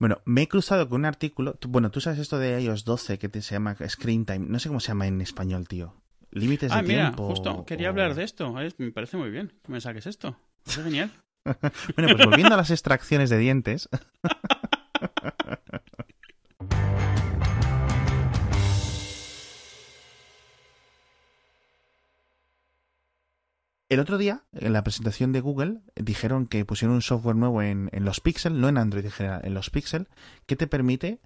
Bueno, me he cruzado con un artículo. Bueno, tú sabes esto de iOS 12 que te, se llama Screen Time. No sé cómo se llama en español, tío. Límites de Ah, mira, tiempo. justo, quería o- hablar de esto. Es- Me parece muy bien que me saques esto. Es genial. Bueno, pues volviendo a las extracciones de dientes. El otro día, en la presentación de Google, dijeron que pusieron un software nuevo en, en los Pixel, no en Android en general, en los Pixel, que te permite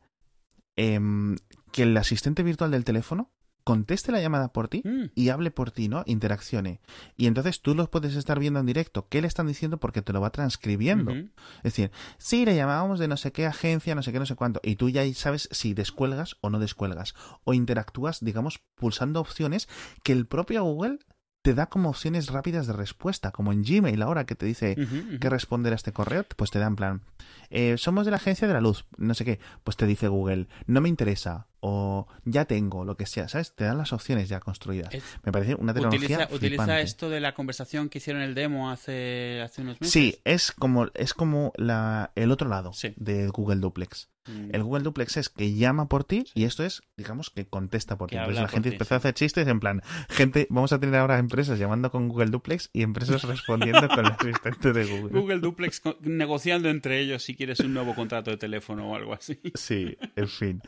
em, que el asistente virtual del teléfono conteste la llamada por ti Mm, y hable por ti, ¿no? Interaccione. Y entonces tú los puedes estar viendo en directo. ¿Qué le están diciendo? Porque te lo va transcribiendo. Es decir, sí, le llamábamos de no sé qué agencia, no sé qué, no sé cuánto. Y tú ya sabes si descuelgas o no descuelgas. O interactúas, digamos, pulsando opciones que el propio Google te da como opciones rápidas de respuesta. Como en Gmail ahora que te dice que responder a este correo, pues te da en plan, eh, somos de la agencia de la luz, no sé qué, pues te dice Google, no me interesa, o ya tengo, lo que sea, ¿sabes? Te dan las opciones ya construidas. Es- Me parece una tecnología Utiliza, utiliza esto de la conversación que hicieron el demo hace, hace unos meses. Sí, es como, es como la, el otro lado Sí. de Google Duplex. Mm. El Google Duplex es que llama por ti y esto es, digamos, que contesta por ti. Entonces la gente ti, empezó a hacer chistes en plan, gente, vamos a tener ahora empresas llamando con Google Duplex y empresas respondiendo con el asistente de Google. Google Duplex negociando entre ellos si quieres un nuevo contrato de teléfono o algo así. Sí, en fin.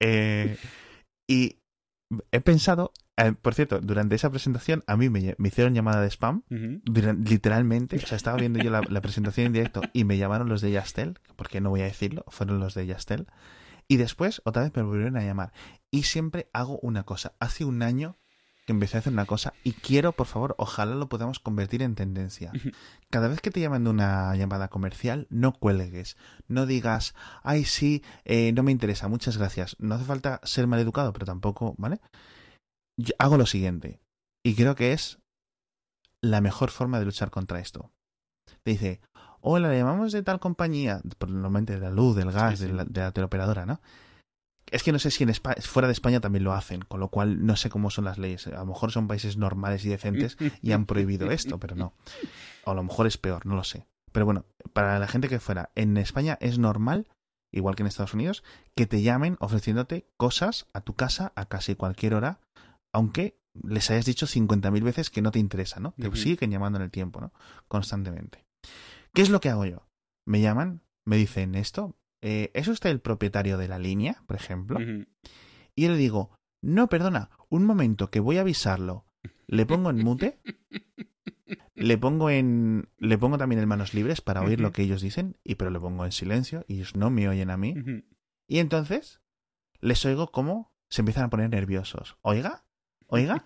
Eh, y he pensado, eh, por cierto, durante esa presentación a mí me, me hicieron llamada de spam. Literalmente, o sea, estaba viendo yo la, la presentación en directo y me llamaron los de Yastel, porque no voy a decirlo, fueron los de Yastel. Y después, otra vez me volvieron a llamar. Y siempre hago una cosa. Hace un año que empecé a hacer una cosa y quiero, por favor, ojalá lo podamos convertir en tendencia. Cada vez que te llaman de una llamada comercial, no cuelgues. No digas, ay, sí, eh, no me interesa, muchas gracias. No hace falta ser maleducado, pero tampoco, ¿vale? Yo hago lo siguiente. Y creo que es la mejor forma de luchar contra esto. Te dice, hola, le llamamos de tal compañía, por- normalmente de la luz, del gas, Sí, sí. De, la, de la teleoperadora, ¿no? Es que no sé si en fuera de España también lo hacen, con lo cual no sé cómo son las leyes. A lo mejor son países normales y decentes y han prohibido esto, pero no. O a lo mejor es peor, no lo sé. Pero bueno, para la gente que fuera, en España es normal, igual que en Estados Unidos, que te llamen ofreciéndote cosas a tu casa a casi cualquier hora, aunque les hayas dicho 50.000 veces que no te interesa, ¿no? Te siguen llamando en el tiempo, ¿no? Constantemente. ¿Qué es lo que hago yo? Me llaman, me dicen esto, eh, ¿es usted el propietario de la línea, por ejemplo? Y yo le digo, no, perdona, un momento, que voy a avisarlo. Le pongo en mute, le pongo en, le pongo también en manos libres para oír lo que ellos dicen, y pero le pongo en silencio y ellos no me oyen a mí. Y entonces les oigo cómo se empiezan a poner nerviosos. Oiga, oiga,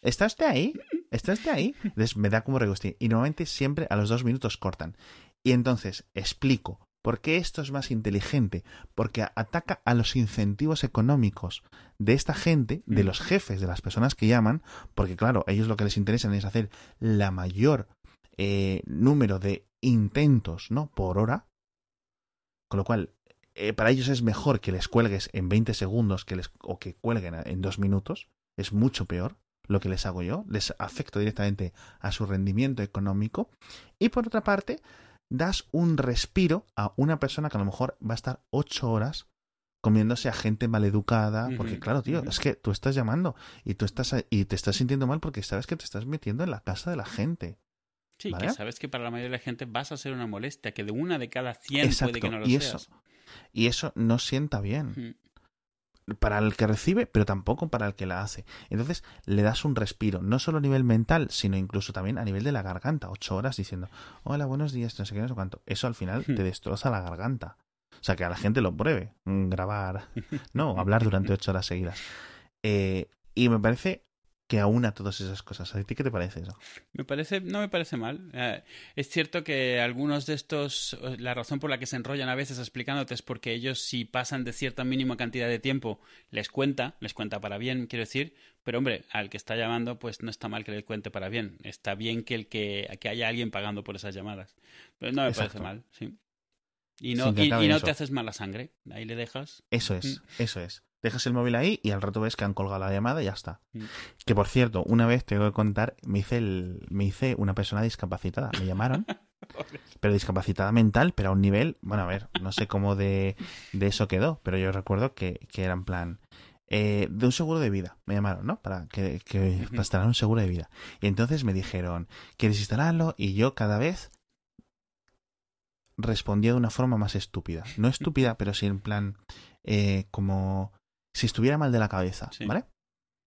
¿está usted ahí? ¿Está usted ahí? Entonces me da como regustín. Y normalmente siempre a los dos minutos cortan. Y entonces explico por qué esto es más inteligente. Porque ataca a los incentivos económicos de esta gente, de Mm. los jefes, de las personas que llaman. Porque claro, a ellos lo que les interesa es hacer la mayor eh, número de intentos, ¿no? Por hora. Con lo cual, eh, para ellos es mejor que les cuelgues en 20 segundos que les, o que cuelguen en dos minutos. Es mucho peor lo que les hago yo. Les afecto directamente a su rendimiento económico. Y por otra parte, das un respiro a una persona que a lo mejor va a estar 8 horas comiéndose a gente maleducada. Porque claro, tío, es que tú estás llamando y tú estás y te estás sintiendo mal porque sabes que te estás metiendo en la casa de la gente. Sí, ¿Vale? que sabes que para la mayoría de la gente vas a ser una molestia, que de una de cada 100 Exacto. puede que no lo y seas. eso, y eso no sienta bien. Para el que recibe, pero tampoco para el que la hace. Entonces le das un respiro, no solo a nivel mental, sino incluso también a nivel de la garganta. Ocho horas diciendo, hola, buenos días, no sé qué, no sé cuánto. Eso al final te destroza la garganta. O sea, que a la gente lo pruebe. mm, Grabar, no, hablar durante ocho horas seguidas. Eh, y me parece que aúna todas esas cosas. ¿A ti qué te parece eso? Me parece, no me parece mal. Eh, es cierto que algunos de estos, eh, la razón por la que se enrollan a veces explicándote es porque ellos si pasan de cierta mínima cantidad de tiempo les cuenta, les cuenta para bien, quiero decir, pero hombre, al que está llamando pues no está mal que le cuente para bien, está bien que el que, que haya alguien pagando por esas llamadas. Pero no me Exacto. parece mal, sí. Y no, y, no te haces mala sangre, ahí le dejas. Eso es, eso es. Dejas el móvil ahí y al rato ves que han colgado la llamada y ya está. Mm. Que por cierto, una vez tengo que contar, me hice, el, me hice una persona discapacitada. Me llamaron Pero discapacitada mental, pero a un nivel, bueno, a ver, no sé cómo de, de eso quedó, pero yo recuerdo que, que era en plan, eh, de un seguro de vida, me llamaron, ¿no? Para que, que para instalar un seguro de vida. Y entonces me dijeron, ¿quieres instalarlo? Y yo cada vez respondía de una forma más estúpida. No estúpida, pero sí en plan, eh, como si estuviera mal de la cabeza, Sí. ¿vale?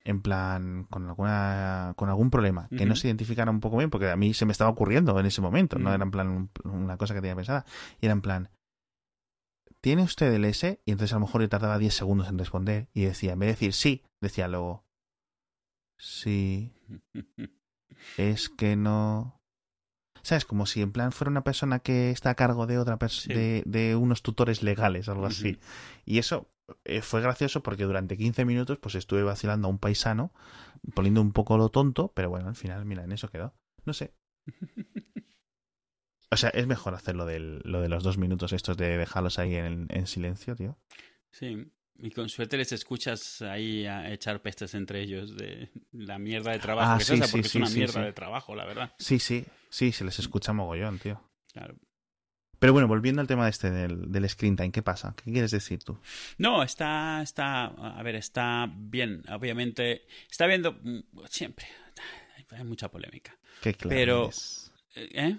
En plan, con alguna con algún problema, que no se identificara un poco bien, porque a mí se me estaba ocurriendo en ese momento, no era en plan un- una cosa que tenía pensada, y era en plan, ¿tiene usted el S? Y entonces a lo mejor yo tardaba 10 segundos en responder, y decía, en vez de decir sí, decía luego, sí, es que no... ¿Sabes? Como si en plan fuera una persona que está a cargo de otra pers- Sí. de, de unos tutores legales, algo así. Y eso eh, fue gracioso porque durante 15 minutos pues estuve vacilando a un paisano, poniendo un poco lo tonto, pero bueno, al final, mira, en eso quedó. No sé. O sea, es mejor hacer lo, del, lo de los dos minutos estos de dejarlos ahí en, en silencio, tío. Sí, y con suerte les escuchas ahí a echar pestes entre ellos de la mierda de trabajo Ah, que es sí, esa, sí, porque sí, es una sí, mierda sí. de trabajo, la verdad. Sí, sí, sí, se les escucha mogollón, tío. Claro. Pero bueno, volviendo al tema este del, del screen time, ¿qué pasa? ¿Qué quieres decir tú? No, está, está, a ver, está bien, obviamente, está viendo mm, siempre, hay mucha polémica. Qué claro Pero- eres. ¿Eh?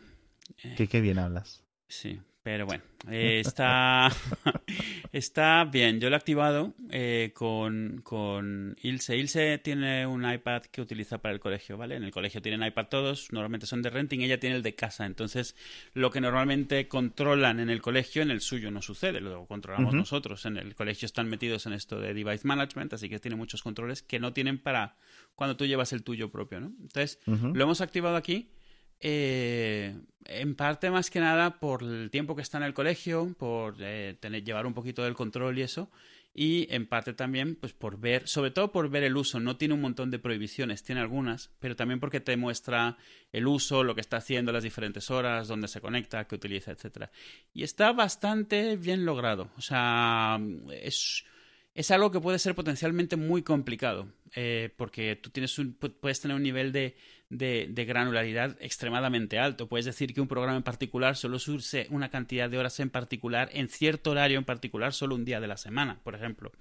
Qué, qué bien hablas. Sí, pero bueno, eh, está, está bien. Yo lo he activado eh, con, con Ilse. Ilse tiene un iPad que utiliza para el colegio, ¿vale? En el colegio tienen iPad todos, normalmente son de renting, ella tiene el de casa. Entonces, lo que normalmente controlan en el colegio, en el suyo no sucede, lo controlamos nosotros. En el colegio están metidos en esto de device management, así que tiene muchos controles que no tienen para cuando tú llevas el tuyo propio, ¿no? Entonces, lo hemos activado aquí. Eh, en parte más que nada por el tiempo que está en el colegio, por eh, tener, llevar un poquito del control y eso, y en parte también pues por ver, sobre todo por ver el uso, no tiene un montón de prohibiciones, tiene algunas, pero también porque te muestra el uso, lo que está haciendo, las diferentes horas, dónde se conecta, qué utiliza, etcétera. Y está bastante bien logrado, o sea, es es algo que puede ser potencialmente muy complicado, eh, porque tú tienes puedes tener un nivel de, de- granularidad extremadamente alto. Puedes decir que un programa en particular solo use una cantidad de horas en particular, en cierto horario en particular, solo un día de la semana, por ejemplo.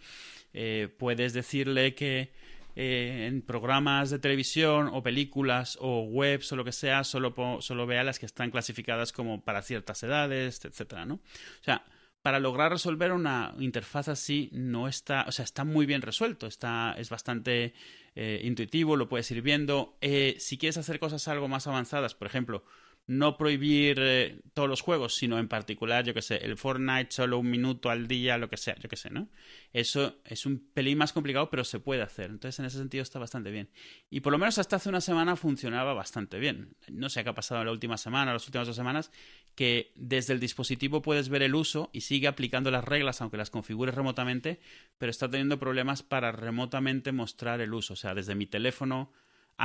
Eh, puedes decirle que eh, en programas de televisión o películas o webs o lo que sea, solo, solo vea las que están clasificadas como para ciertas edades, etcétera, ¿no? O sea, para lograr resolver una interfaz así no está, o sea, está muy bien resuelto, está, es bastante eh, intuitivo, lo puedes ir viendo. Eh, si quieres hacer cosas algo más avanzadas, por ejemplo, no prohibir eh, todos los juegos, sino en particular, yo que sé, el Fortnite solo un minuto al día, lo que sea, yo que sé, ¿no? Eso es un pelín más complicado, pero se puede hacer. Entonces, en ese sentido está bastante bien. Y por lo menos hasta hace una semana funcionaba bastante bien. No sé qué ha pasado en la última semana, las últimas dos semanas, que desde el dispositivo puedes ver el uso y sigue aplicando las reglas, aunque las configures remotamente, pero está teniendo problemas para remotamente mostrar el uso. O sea, desde mi teléfono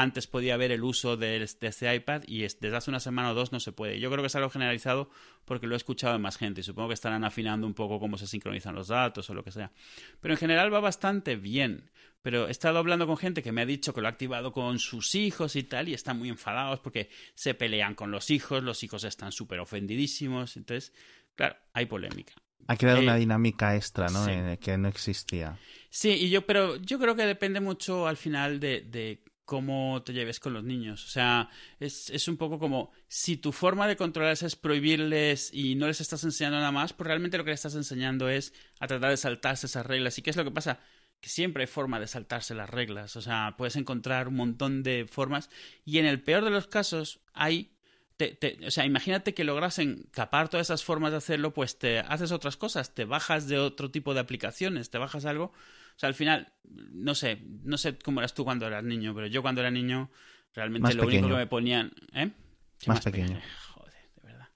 antes podía ver el uso de, este iPad y es- desde hace una semana o dos no se puede. Yo creo que es algo generalizado porque lo he escuchado de más gente y supongo que estarán afinando un poco cómo se sincronizan los datos o lo que sea. Pero en general va bastante bien. Pero he estado hablando con gente que me ha dicho que lo ha activado con sus hijos y tal y están muy enfadados porque se pelean con los hijos, los hijos están súper ofendidísimos. Entonces, claro, hay polémica. Ha creado Eh, una dinámica extra, ¿no? sí. Eh, que no existía. Sí, y yo, pero yo creo que depende mucho al final de, de cómo te lleves con los niños. O sea, es, es un poco como si tu forma de controlarles es prohibirles y no les estás enseñando nada más, pues realmente lo que les estás enseñando es a tratar de saltarse esas reglas. ¿Y qué es lo que pasa? Que siempre hay forma de saltarse las reglas. O sea, puedes encontrar un montón de formas y en el peor de los casos hay te- te- o sea, imagínate que lograsen capar todas esas formas de hacerlo, pues te haces otras cosas, te bajas de otro tipo de aplicaciones, te bajas algo. O sea, al final, no sé, no sé cómo eras tú cuando eras niño, pero yo cuando era niño, realmente Más lo único que me ponían. ¿Eh? ¿Qué Más pequeño. Joder, de verdad.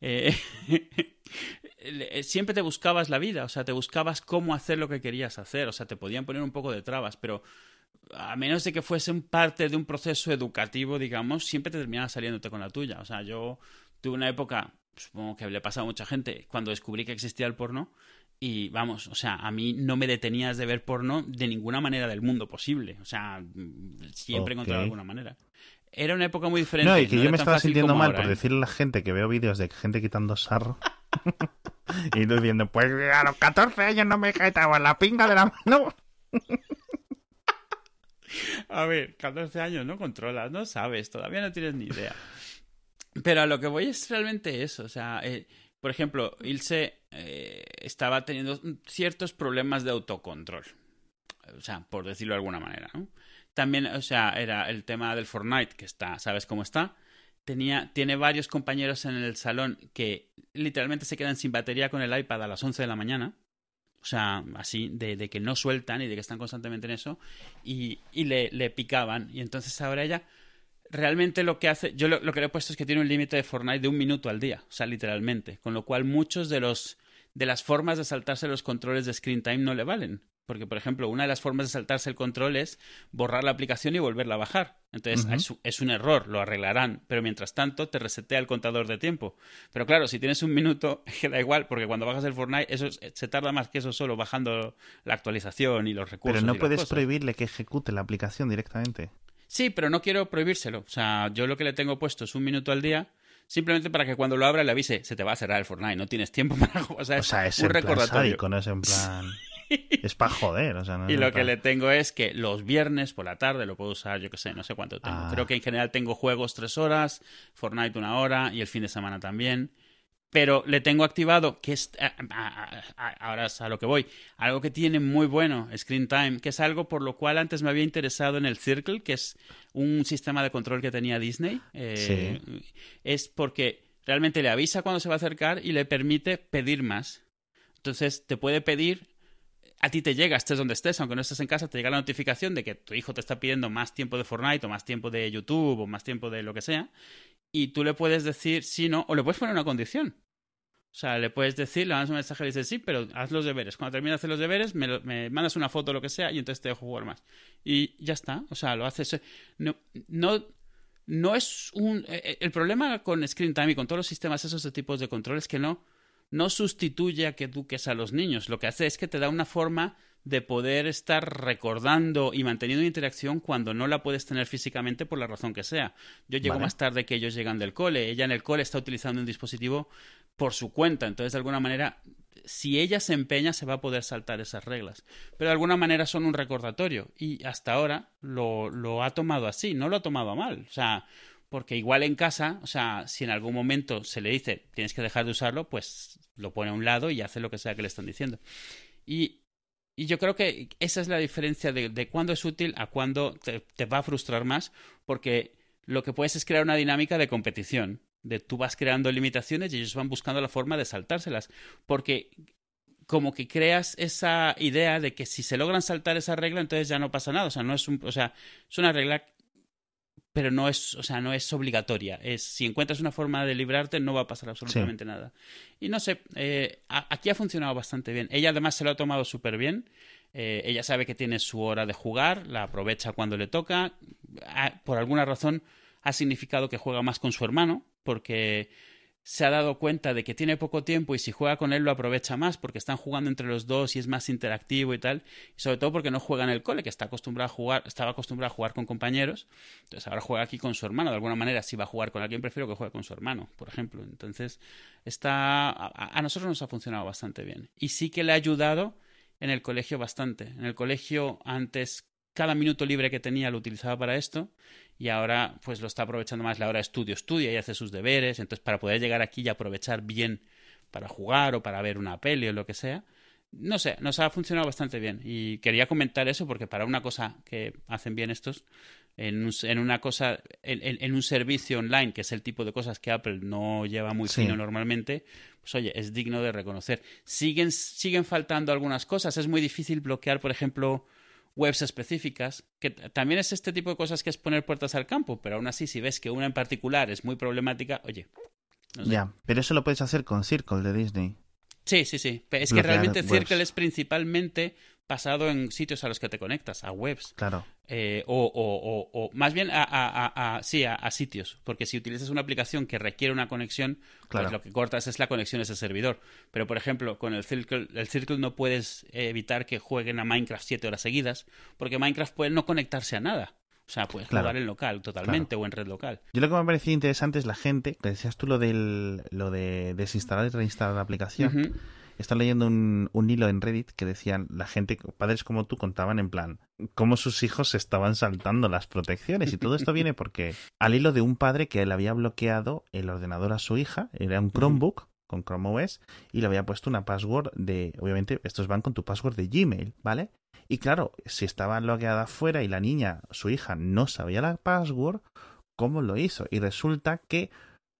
Eh, siempre te buscabas la vida, o sea, te buscabas cómo hacer lo que querías hacer, o sea, te podían poner un poco de trabas, pero a menos de que fuese un parte de un proceso educativo, digamos, siempre te terminabas saliéndote con la tuya. O sea, yo tuve una época, supongo que le pasa a mucha gente, cuando descubrí que existía el porno. Y vamos, o sea, a mí no me detenías de ver porno de ninguna manera del mundo posible. O sea, siempre Ok. encontraba alguna manera. era una época muy diferente. No, y que yo me estaba sintiendo mal ahora, por ¿eh? decirle a la gente que veo vídeos de gente quitando sarro. y tú diciendo, pues a los 14 años no me quitaba la pinga de la mano. A ver, 14 años no controlas, no sabes, todavía no tienes ni idea. Pero a lo que voy es realmente eso. O sea, eh, por ejemplo, Ilse eh, estaba teniendo ciertos problemas de autocontrol. O sea, por decirlo de alguna manera, ¿no? También, o sea, era el tema del Fortnite, que está, ¿sabes cómo está? Tenía, tiene varios compañeros en el salón que literalmente se quedan sin batería con el iPad a las 11 de la mañana. O sea, así, de, que no sueltan y de que están constantemente en eso. Y, y le, picaban. Y entonces ahora ella realmente lo que hace, yo lo que le he puesto es que tiene un límite de Fortnite de un minuto al día, o sea, literalmente, con lo cual muchos de los de las formas de saltarse los controles de screen time no le valen, porque por ejemplo, una de las formas de saltarse el control es borrar la aplicación y volverla a bajar. Entonces, es, es un error, lo arreglarán, pero mientras tanto te resetea el contador de tiempo. Pero claro, si tienes un minuto, que da igual, porque cuando bajas el Fortnite, eso es- se tarda más que eso solo bajando la actualización y los recursos. Pero no y las puedes cosas. prohibirle que ejecute la aplicación directamente. Sí, pero no quiero prohibírselo. O sea, yo lo que le tengo puesto es un minuto al día, simplemente para que cuando lo abra le avise, se te va a cerrar el Fortnite, no tienes tiempo para jugar. O sea, O es sea, es un en plan recordatorio. sádico, no es en plan... es para joder, o sea, no Y lo que plan- le tengo es que los viernes por la tarde lo puedo usar, yo que sé, no sé cuánto tengo. Ah. Creo que en general tengo juegos tres horas, Fortnite una hora y el fin de semana también. Pero le tengo activado, que es, a- a- a- ahora es a lo que voy, algo que tiene muy bueno, Screen Time, que es algo por lo cual antes me había interesado en el Circle, que es un sistema de control que tenía Disney. Eh, Es porque realmente le avisa cuando se va a acercar y le permite pedir más. Entonces te puede pedir a ti te llega, estés donde estés, aunque no estés en casa, te llega la notificación de que tu hijo te está pidiendo más tiempo de Fortnite o más tiempo de YouTube o más tiempo de lo que sea, y tú le puedes decir sí, no, o le puedes poner una condición. O sea, le puedes decir, le mandas un mensaje y dices sí, pero haz los deberes. Cuando termines de hacer los deberes, me, lo- me mandas una foto o lo que sea y entonces te dejo jugar más. Y ya está. O sea, lo haces. No, no, no es un. eh, El problema con Screen Time y con todos los sistemas esos tipos de control es que no, no sustituye a que eduques a los niños. Lo que hace es que te da una forma de poder estar recordando y manteniendo una interacción cuando no la puedes tener físicamente por la razón que sea. Yo llego Vale. más tarde que ellos llegan del cole. Ella en el cole está utilizando un dispositivo por su cuenta. Entonces, de alguna manera, si ella se empeña, se va a poder saltar esas reglas. Pero de alguna manera son un recordatorio. Y hasta ahora lo, lo ha tomado así, no lo ha tomado mal. O sea, porque igual en casa, o sea, si en algún momento se le dice tienes que dejar de usarlo, pues lo pone a un lado y hace lo que sea que le están diciendo. Y, y yo creo que esa es la diferencia de, de cuándo es útil a cuándo te, va a frustrar más, porque lo que puedes es crear una dinámica de competición, de tú vas creando limitaciones y ellos van buscando la forma de saltárselas, porque como que creas esa idea de que si se logran saltar esa regla, entonces ya no pasa nada, o sea, no es un, o sea, es una regla pero no es, o sea, no es obligatoria. Es si encuentras una forma de librarte, no va a pasar absolutamente nada. Y no sé, eh, a- aquí ha funcionado bastante bien. Ella además se lo ha tomado súper bien. Eh, ella sabe que tiene su hora de jugar, la aprovecha cuando le toca. Ah, por alguna razón ha significado que juega más con su hermano, porque se ha dado cuenta de que tiene poco tiempo y si juega con él lo aprovecha más porque están jugando entre los dos y es más interactivo y tal. Y sobre todo porque no juega en el cole, que está acostumbrado a jugar, estaba acostumbrado a jugar con compañeros. Entonces ahora juega aquí con su hermano. De alguna manera, si va a jugar con alguien, prefiero que juegue con su hermano, por ejemplo. Entonces, está. A, a nosotros nos ha funcionado bastante bien. Y sí que le ha ayudado en el colegio bastante. En el colegio, antes, cada minuto libre que tenía lo utilizaba para esto. Y ahora, pues lo está aprovechando más la hora de estudio. Estudia y hace sus deberes. Entonces, para poder llegar aquí y aprovechar bien para jugar o para ver una peli o lo que sea. No sé, nos ha funcionado bastante bien. Y quería comentar eso porque para una cosa que hacen bien estos, en, un- en una cosa, en, un servicio online, que es el tipo de cosas que Apple no lleva muy Sí. fino normalmente, pues oye, es digno de reconocer. Siguen, siguen faltando algunas cosas. Es muy difícil bloquear, por ejemplo, webs específicas, que también es este tipo de cosas que es poner puertas al campo, pero aún así, si ves que una en particular es muy problemática, oye. no sé. Ya, pero eso lo puedes hacer con Circle de Disney. Sí, sí, sí. Es que realmente webs. Circle es principalmente basado en sitios a los que te conectas, a webs. Claro. Eh, o, o- o- o más bien a, a- a- a- sí, a, a sitios, porque si utilizas una aplicación que requiere una conexión, Claro. pues lo que cortas es la conexión a ese servidor. Pero, por ejemplo, con el Circle, el Circle no puedes evitar que jueguen a Minecraft siete horas seguidas, porque Minecraft puede no conectarse a nada. O sea, puedes jugar en local totalmente o en red local. Yo lo que me parecía interesante es la gente, que decías tú lo, del, lo de desinstalar y reinstalar la aplicación. Estaba leyendo un, un, hilo en Reddit que decían la gente, padres como tú, contaban en plan cómo sus hijos se estaban saltando las protecciones. Y todo esto viene porque al hilo de un padre que le había bloqueado el ordenador a su hija, era un Chromebook con Chrome OS, y le había puesto una password de, obviamente, estos van con tu password de Gmail, ¿vale? Y claro, si estaba bloqueada afuera y la niña, su hija, no sabía la password, ¿cómo lo hizo? Y resulta que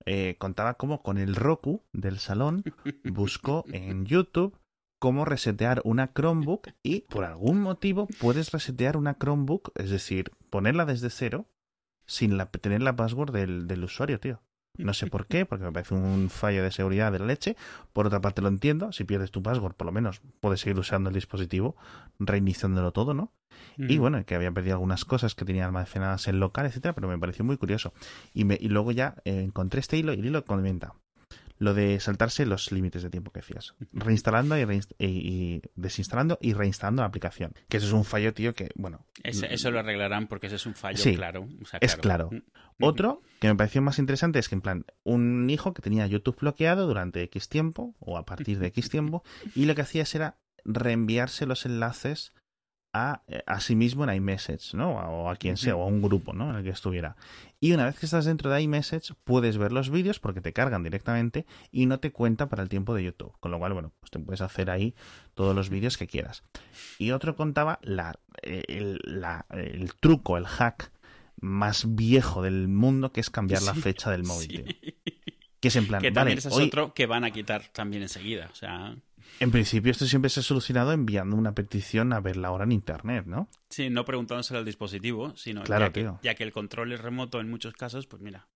eh, contaba como con el Roku del salón buscó en YouTube cómo resetear una Chromebook y por algún motivo puedes resetear una Chromebook, es decir, ponerla desde cero sin tener la password del, del usuario, tío. No sé por qué, porque me parece un fallo de seguridad de la leche. Por otra parte lo entiendo, si pierdes tu password, por lo menos puedes seguir usando el dispositivo, reiniciándolo todo, ¿no? Y bueno, que había perdido algunas cosas que tenía almacenadas en local, etcétera, pero me pareció muy curioso. Y, me, y luego ya eh, encontré este hilo y el hilo comenta lo de saltarse los límites de tiempo que decías. Reinstalando y, desinstalando y reinstalando la aplicación. Que eso es un fallo, tío, que, bueno... eso lo arreglarán porque ese es un fallo claro. Es claro. Mm, mm, Otro que me pareció más interesante es que, en plan, un hijo que tenía YouTube bloqueado durante X tiempo, o a partir de X tiempo, y lo que hacía era reenviarse los enlaces a, eh, a sí mismo en iMessage, ¿no? O a quien sea, o a un grupo, ¿no? En el que estuviera. Y una vez que estás dentro de iMessage, puedes ver los vídeos porque te cargan directamente y no te cuenta para el tiempo de YouTube. Con lo cual, bueno, pues te puedes hacer ahí todos los vídeos que quieras. Y otro contaba la, el, el truco, el hack más viejo del mundo, que es cambiar la fecha del móvil. Que es en plan. Que también es otro que van a quitar también enseguida. O sea. En principio esto siempre se ha solucionado enviando una petición a ver la hora en Internet, ¿no? Sí, no preguntándoselo al dispositivo, sino claro, ya, que, ya, que, el control es remoto en muchos casos, pues mira.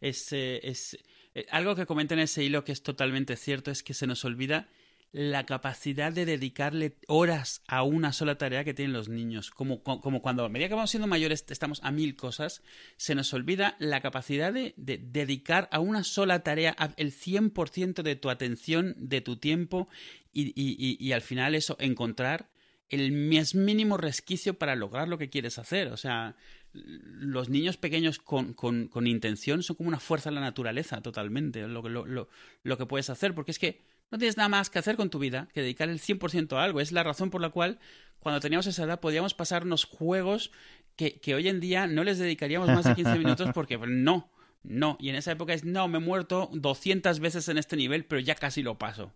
Es, es, eh, algo que comenta en ese hilo que es totalmente cierto es que se nos olvida la capacidad de dedicarle horas a una sola tarea que tienen los niños. Como, como cuando a medida que vamos siendo mayores estamos a mil cosas, se nos olvida la capacidad de, dedicar a una sola tarea el 100% de tu atención, de tu tiempo y, y, y, al final eso, encontrar el más mínimo resquicio para lograr lo que quieres hacer. O sea, los niños pequeños con, con, con intención son como una fuerza de la naturaleza totalmente, lo, lo, lo, lo que puedes hacer, porque es que no tienes nada más que hacer con tu vida que dedicar el 100% a algo. Es la razón por la cual cuando teníamos esa edad podíamos pasarnos juegos que, que hoy en día no les dedicaríamos más de 15 minutos porque no, no. Y en esa época es, no, me he muerto 200 veces en este nivel, pero ya casi lo paso.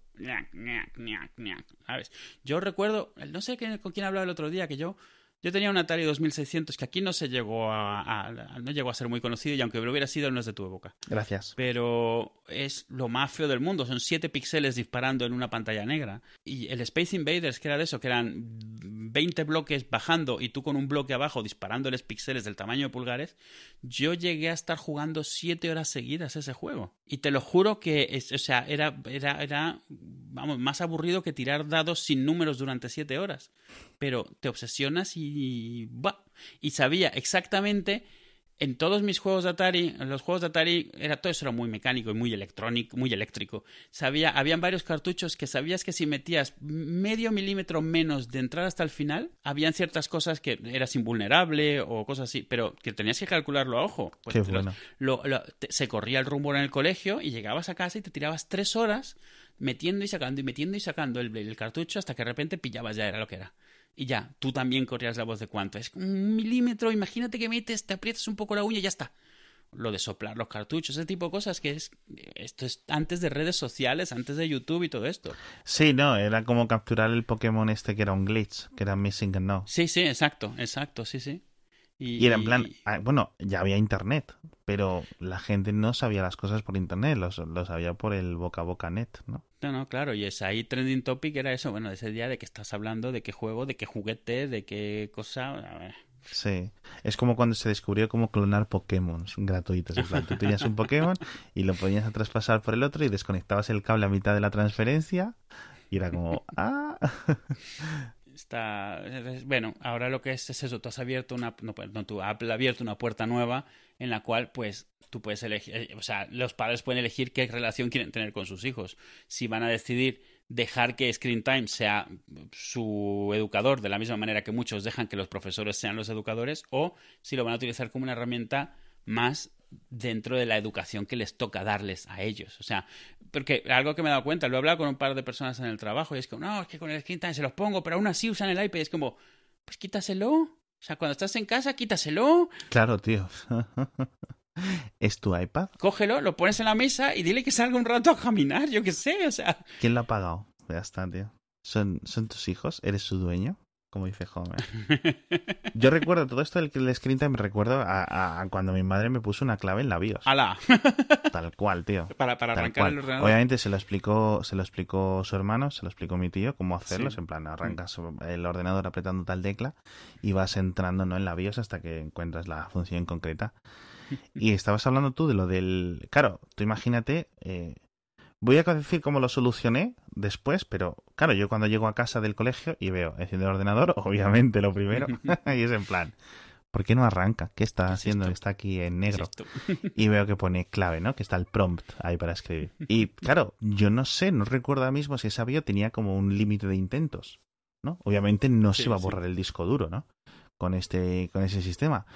¿Sabes? Yo recuerdo, no sé con quién hablaba el otro día, que yo yo tenía un Atari 2600 que aquí no se llegó a, no llegó a ser muy conocido y aunque lo hubiera sido no es de tu época. Gracias. Pero es lo más feo del mundo, son 7 píxeles disparando en una pantalla negra. Y el Space Invaders, que era de eso, que eran 20 bloques bajando y tú con un bloque abajo disparándoles píxeles del tamaño de pulgares, yo llegué a estar jugando 7 horas seguidas ese juego. Y te lo juro que, es, o sea, era, era, era, vamos, más aburrido que tirar dados sin números durante 7 horas. Pero te obsesionas y y, y sabía exactamente en todos mis juegos de Atari, en los juegos de Atari, era todo eso era muy mecánico y muy electrónico, muy eléctrico. Sabía, habían varios cartuchos que sabías que si metías medio milímetro menos de entrar hasta el final, habían ciertas cosas que eras invulnerable o cosas así, pero que tenías que calcularlo a ojo. Pues se corría el rumbo en el colegio y llegabas a casa y te tirabas tres horas metiendo y sacando y metiendo y sacando el, el cartucho hasta que de repente pillabas ya era lo que era y ya, tú también corrías la voz de cuánto. Es un milímetro, imagínate que metes, te aprietas un poco la uña y ya está. Lo de soplar los cartuchos, ese tipo de cosas que es. Esto es antes de redes sociales, antes de YouTube y todo esto. Sí, no, era como capturar el Pokémon este que era un glitch, que era Missing and No. Sí, sí, exacto, exacto, sí, sí. Y, era en plan, ah, bueno, ya había internet, pero la gente no sabía las cosas por internet, lo, sabía por el boca a boca net, ¿no? No, no, claro, y es ahí trending topic era eso, bueno, ese día de que estás hablando, de qué juego, de qué juguete, de qué cosa. Sí, es como cuando se descubrió cómo clonar Pokémon gratuitos. tú tenías un Pokémon y lo podías traspasar por el otro y desconectabas el cable a mitad de la transferencia y era como, ah. Está, bueno, ahora lo que es, es eso, tú has abierto una, no, no tú, abierto una puerta nueva en la cual pues tú puedes elegir, eh, o sea, los padres pueden elegir qué relación quieren tener con sus hijos. Si van a decidir dejar que Screen Time sea su educador de la misma manera que muchos dejan que los profesores sean los educadores o si lo van a utilizar como una herramienta más dentro de la educación que les toca darles a ellos. O sea, porque algo que me he dado cuenta, lo he hablado con un par de personas en el trabajo y es como, no, es que con el Screen Time se los pongo, pero aún así usan el iPad y es como, pues quítaselo. O sea, cuando estás en casa, quítaselo. Claro, tío. ¿Es tu iPad? Cógelo, lo pones en la mesa y dile que salga un rato a caminar, yo qué sé, o sea. ¿Quién lo ha pagado? Ya está, tío. ¿Son, ¿Son tus hijos? ¿Eres su dueño? Como dice Homer. Yo recuerdo todo esto del, screen time, recuerdo a, a, cuando mi madre me puso una clave en la BIOS. ¡Hala! Tal cual, tío. Para, arrancar cual. el ordenador. Obviamente se lo explicó, se lo explicó su hermano, se lo explicó mi tío, cómo hacerlo. Sí. En plan, arrancas el ordenador apretando tal tecla y vas entrando ¿no? en la BIOS hasta que encuentras la función concreta. Y estabas hablando tú de lo del... Claro, tú imagínate... eh, Voy a decir cómo lo solucioné después, pero claro, yo cuando llego a casa del colegio y veo enciende el ordenador, obviamente lo primero, y es en plan, ¿por qué no arranca? ¿Qué está ¿Qué es haciendo? Está aquí en ¿Qué es negro. Y veo que pone clave, ¿no? Que está el prompt ahí para escribir. Y claro, yo no sé, no recuerdo ahora mismo si esa bio tenía como un límite de intentos, ¿no? Obviamente no Sí, se iba a sí. borrar el disco duro, ¿no? Con este, con ese sistema.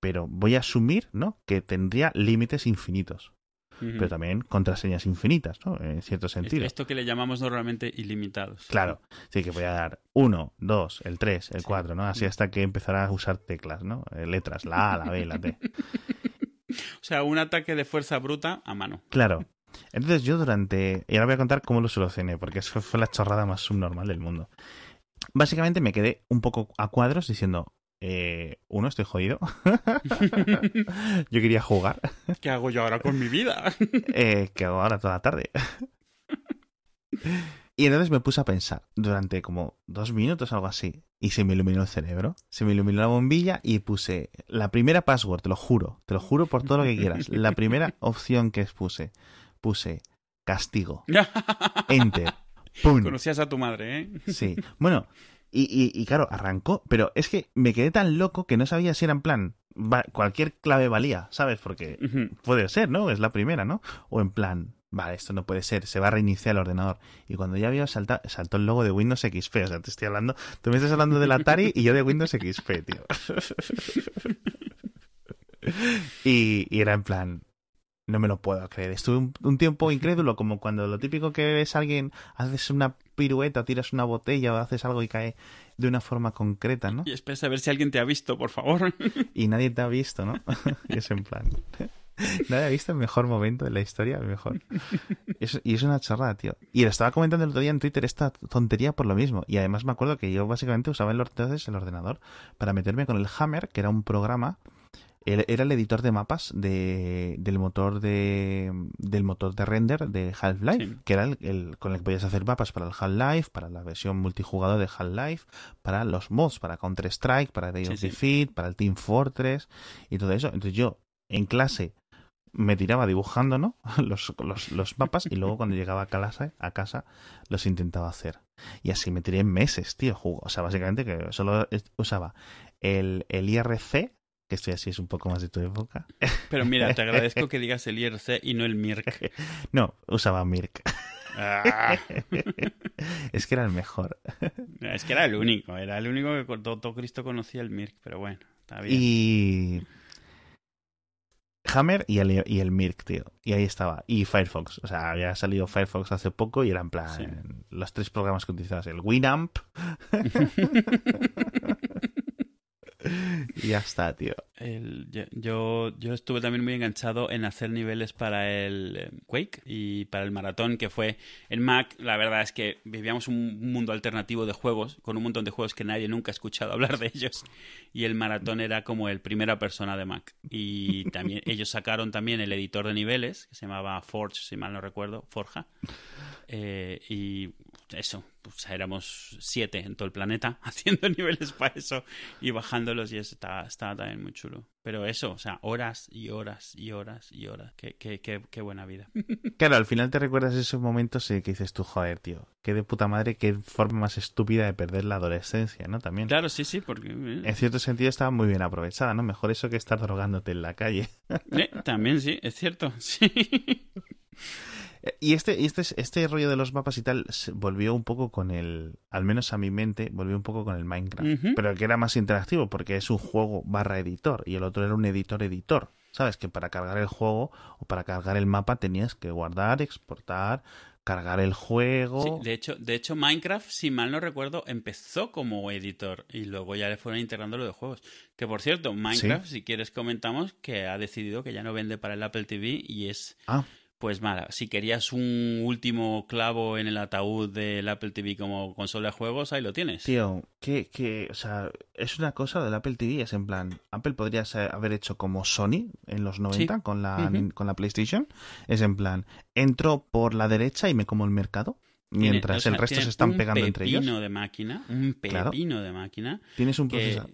Pero voy a asumir, ¿no? Que tendría límites infinitos. Pero también contraseñas infinitas, ¿no? En cierto sentido. Esto que le llamamos normalmente ilimitados. Claro, sí que voy a dar 1, 2, el 3, el Sí. 4, ¿no? Así hasta que empezará a usar teclas, ¿no? Eh, Letras, la A, la B, la T. O sea, un ataque de fuerza bruta a mano. Claro. Entonces yo durante... Y ahora voy a contar cómo lo solucioné, porque eso fue la chorrada más subnormal del mundo. Básicamente me quedé un poco a cuadros diciendo... Eh, uno, estoy jodido. yo quería jugar. ¿Qué hago yo ahora con mi vida? Eh, ¿Qué hago ahora toda la tarde? y entonces me puse a pensar durante como dos minutos, algo así. Y se me iluminó el cerebro. Se me iluminó la bombilla y puse la primera password, te lo juro. Te lo juro por todo lo que quieras. La primera opción que puse. Puse castigo. Enter. ¡Pum! Conocías a tu madre, ¿eh? Sí. Bueno, y, y, y claro, arrancó, pero es que me quedé tan loco que no sabía si era en plan, va- cualquier clave valía, ¿sabes? Porque puede ser, ¿no? Es la primera, ¿no? O en plan, vale, esto no puede ser, se va a reiniciar el ordenador. Y cuando ya había saltado, saltó el logo de Windows XP, o sea, te estoy hablando, tú me estás hablando del Atari y yo de Windows XP, tío. y, y era en plan, no me lo puedo creer. Estuve un, un tiempo incrédulo, como cuando lo típico que ves a alguien, haces una pirueta, tiras una botella o haces algo y cae de una forma concreta, ¿no? Y esperas a ver si alguien te ha visto, por favor. Y nadie te ha visto, ¿no? y es en plan. Nadie ha visto el mejor momento de la historia, el mejor. Es- y es una chorrada, tío. Y le estaba comentando el otro día en Twitter esta tontería por lo mismo. Y además me acuerdo que yo básicamente usaba el, entonces el ordenador para meterme con el Hammer, que era un programa. Era el editor de mapas de, del motor de del motor de render de Half-Life, Sí. que era el, el- con el que podías hacer mapas para el Half-Life, para la versión multijugador de Half-Life, para los mods, para Counter-Strike, para Day Sí, of sí. Defeat, para el Team Fortress y todo eso. Entonces yo en clase me tiraba dibujando, ¿no? Los, los, los mapas y luego cuando llegaba a casa, a casa los intentaba hacer. Y así me tiré meses, tío, jugo. O sea, básicamente que solo usaba el, el IRC, que esto ya sí es un poco más de tu época. Pero mira, te agradezco que digas el IRC y no el MIRC. No, usaba Mirk. Ah, es que era el mejor. es que era el único, era el único que todo Cristo conocía el MIRC, pero bueno, está bien. Y. Hammer y el, y el Mirk, tío. Y ahí estaba. Y Firefox. O sea, había salido Firefox hace poco y era en plan. Sí. Los tres programas que utilizabas: el Winamp. y ya está, tío. El- yo, yo, yo estuve también muy enganchado en hacer niveles para el eh, Quake y para el Maratón, que fue en Mac. La verdad es que vivíamos un mundo alternativo de juegos, con un montón de juegos que nadie nunca ha escuchado hablar de ellos. Y el Maratón era como el primera persona de Mac. Y también ellos sacaron también el editor de niveles, que se llamaba Forge, si mal no recuerdo, Forja. Eh, y eso, pues éramos siete en todo el planeta haciendo niveles para eso y bajándolos y eso estaba, estaba también muy chulo. Pero eso, o sea, horas y horas y horas y horas. Qué, qué, qué, qué buena vida. Claro, al final te recuerdas esos momentos en que dices tú, joder, tío. Qué de puta madre, qué forma más estúpida de perder la adolescencia, ¿no? También. Claro, sí, sí, porque... eh, En cierto sentido estaba muy bien aprovechada, ¿no? Mejor eso que estar drogándote en la calle. eh, también sí, es cierto, sí. Eh, Y este, este, este rollo de los mapas y tal se volvió un poco con el, al menos a mi mente, volvió un poco con el Minecraft, pero que era más interactivo porque es un juego barra editor y el otro era un editor editor. ¿Sabes? Que para cargar el juego o para cargar el mapa tenías que guardar, exportar, cargar el juego. Sí, de hecho, de hecho, Minecraft, si mal no recuerdo, empezó como editor y luego ya le fueron integrando lo de juegos. Que por cierto, Minecraft, si quieres comentamos que ha decidido que ya no vende para el Apple TV y es Ah, pues mala. Si querías un último clavo en el ataúd del Apple TV como consola de juegos, ahí lo tienes. tío, que, que, o sea, es una cosa del Apple TV, es en plan, Apple podría haber hecho como Sony en los 90 Sí. con, la, con la PlayStation, es en plan, entro por la derecha y me como el mercado, mientras el resto se están un pegando entre ellos. pepino de máquina, un Claro. pepino de máquina. Tienes un procesador.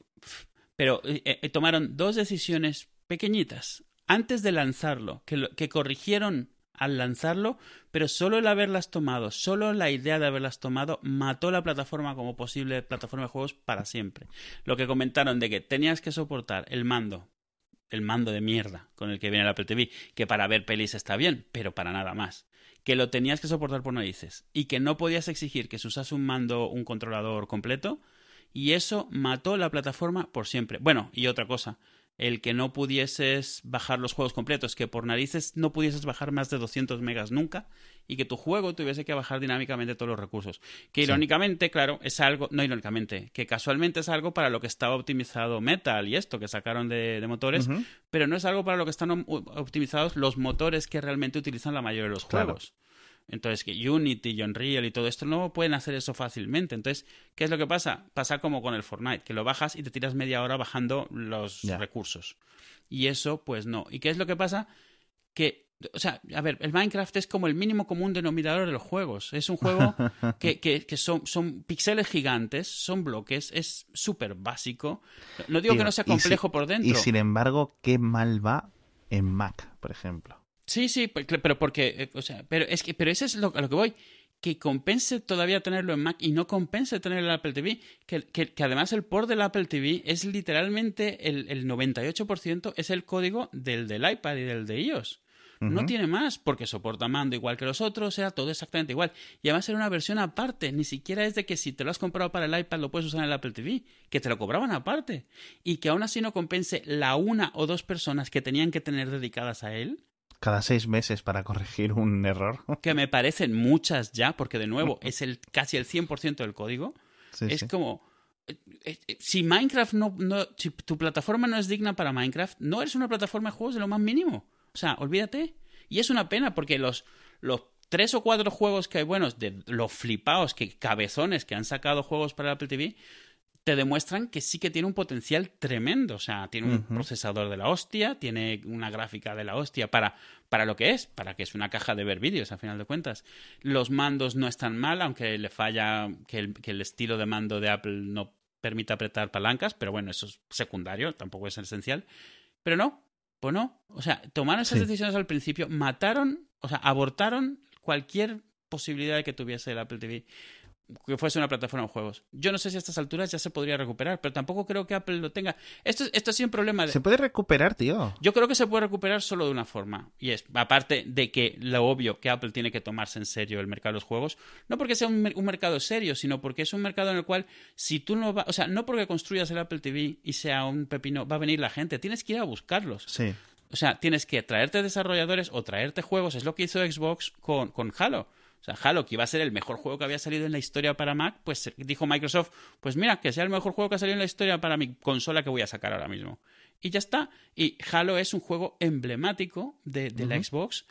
Pero eh, eh, tomaron dos decisiones pequeñitas antes de lanzarlo, que, lo- que corrigieron al lanzarlo, pero solo el haberlas tomado, solo la idea de haberlas tomado, mató la plataforma como posible plataforma de juegos para siempre. Lo que comentaron de que tenías que soportar el mando, el mando de mierda con el que viene el Apple TV, que para ver pelis está bien, pero para nada más. Que lo tenías que soportar por narices y que no podías exigir que se usase un mando, un controlador completo, y eso mató la plataforma por siempre. Bueno, y otra cosa, el que no pudieses bajar los juegos completos, que por narices no pudieses bajar más de 200 megas nunca y que tu juego tuviese que bajar dinámicamente todos los recursos. Que Sí. irónicamente, claro, es algo, no irónicamente, que casualmente es algo para lo que estaba optimizado Metal y esto que sacaron de, de motores, pero no es algo para lo que están optimizados los motores que realmente utilizan la mayoría de los Claro. juegos. Entonces, que Unity, Unreal y todo esto no pueden hacer eso fácilmente. Entonces, ¿qué es lo que pasa? Pasa como con el Fortnite, que lo bajas y te tiras media hora bajando los recursos. Y eso, pues no. ¿Y qué es lo que pasa? Que, o sea, a ver, el Minecraft es como el mínimo común denominador de los juegos. Es un juego que, que, que son, son píxeles gigantes, son bloques, es súper básico. No digo Tío, que no sea si- complejo por dentro. Y sin embargo, qué mal va en Mac, por ejemplo. Sí, sí, cl- pero porque, eh, o sea, pero es que, pero eso es lo, a lo que voy. Que compense todavía tenerlo en Mac y no compense tenerlo en Apple TV. Que, que, que además el port del Apple TV es literalmente el, el 98% es el código del del iPad y del de iOS. No tiene más, porque soporta mando igual que los otros, era todo exactamente igual. Y además era una versión aparte, ni siquiera es de que si te lo has comprado para el iPad lo puedes usar en el Apple TV, que te lo cobraban aparte. Y que aún así no compense la una o dos personas que tenían que tener dedicadas a él, Cada seis meses para corregir un error. que me parecen muchas ya, porque de nuevo es el casi el 100% del código, Sí, es sí. como... eh, eh, Si Minecraft no, no... Si tu plataforma no es digna para Minecraft, no eres una plataforma de juegos de lo más mínimo. O sea, olvídate. Y es una pena porque los, los tres o cuatro juegos que hay buenos, de los flipados, que cabezones que han sacado juegos para Apple TV, te demuestran que sí que tiene un potencial tremendo. O sea, tiene un procesador de la hostia, tiene una gráfica de la hostia para, para lo que es, para que es una caja de ver vídeos, a final de cuentas. Los mandos no están mal, aunque le falla que el, que el estilo de mando de Apple no permite apretar palancas, pero bueno, eso es secundario, tampoco es esencial. Pero no, pues no. O sea, tomaron esas Sí. decisiones al principio, mataron, o sea, abortaron cualquier posibilidad de que tuviese el Apple TV que fuese una plataforma de juegos. Yo no sé si a estas alturas ya se podría recuperar, pero tampoco creo que Apple lo tenga. Esto, esto ha sido un problema de... Se puede recuperar, tío. Yo creo que se puede recuperar solo de una forma. Y es, aparte de que lo obvio que Apple tiene que tomarse en serio el mercado de los juegos, no porque sea un, mer- un mercado serio, sino porque es un mercado en el cual si tú no vas, o sea, no porque construyas el Apple TV y sea un pepino, va a venir la gente, tienes que ir a buscarlos. Sí. O sea, tienes que traerte desarrolladores o traerte juegos. Es lo que hizo Xbox con, con Halo. O sea, Halo, que iba a ser el mejor juego que había salido en la historia para Mac, pues dijo Microsoft, pues mira, que sea el mejor juego que ha salido en la historia para mi consola que voy a sacar ahora mismo. Y ya está. Y Halo es un juego emblemático de, de la. Xbox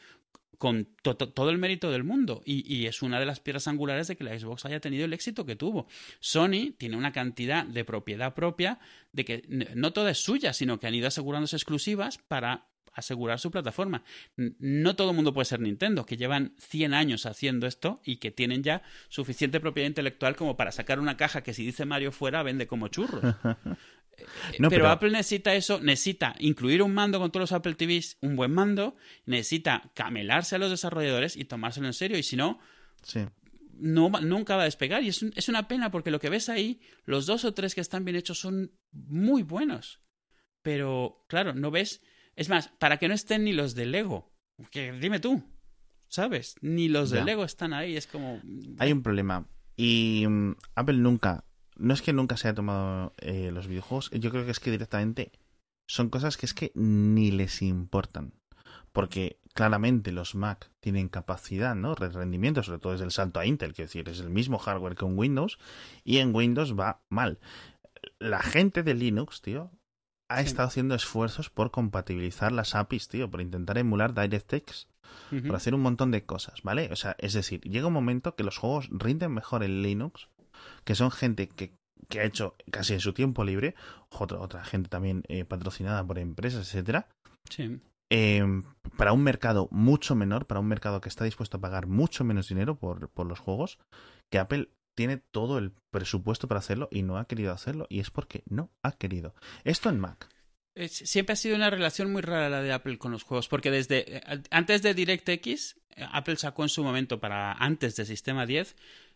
con to- to- todo el mérito del mundo y, y es una de las piedras angulares de que la Xbox haya tenido el éxito que tuvo. Sony tiene una cantidad de propiedad propia de que no toda es suya, sino que han ido asegurándose exclusivas para asegurar su plataforma. No todo el mundo puede ser Nintendo, que llevan 100 años haciendo esto y que tienen ya suficiente propiedad intelectual como para sacar una caja que si dice Mario fuera vende como churros. No, pero, pero- Apple necesita eso, necesita incluir un mando con todos los Apple TVs, un buen mando, necesita camelarse a los desarrolladores y tomárselo en serio, y si no, Sí. no, nunca va a despegar. Y es, un- es una pena porque lo que ves ahí, los dos o tres que están bien hechos son muy buenos. Pero, claro, no ves. Es más, para que no estén ni los de Lego. Que, dime tú. ¿sabes? Ni los de Ya. Lego están ahí, es como... Hay un problema. Y mm, Apple nunca, no es que nunca se haya tomado eh, los videojuegos, yo creo que es que directamente son cosas que es que ni les importan. Porque claramente los Mac tienen capacidad, ¿no? Rendimiento, sobre todo desde el salto a Intel, quiero decir, es el mismo hardware que un Windows, y en Windows va mal. La gente de Linux, tío, ha Sí. estado haciendo esfuerzos por compatibilizar las APIs, tío, por intentar emular DirectX por hacer un montón de cosas, ¿vale? O sea, es decir, llega un momento que los juegos rinden mejor en Linux, que son gente que, que ha hecho casi en su tiempo libre, otra, otra gente también eh, patrocinada por empresas, etcétera, Sí. eh, para un mercado mucho menor, para un mercado que está dispuesto a pagar mucho menos dinero por, por los juegos, que Apple tiene todo el presupuesto para hacerlo y no ha querido hacerlo, y es porque no ha querido. Esto en Mac. Siempre ha sido una relación muy rara la de Apple con los juegos, porque desde eh, antes de DirectX, eh, Apple sacó en su momento para antes del sistema 10,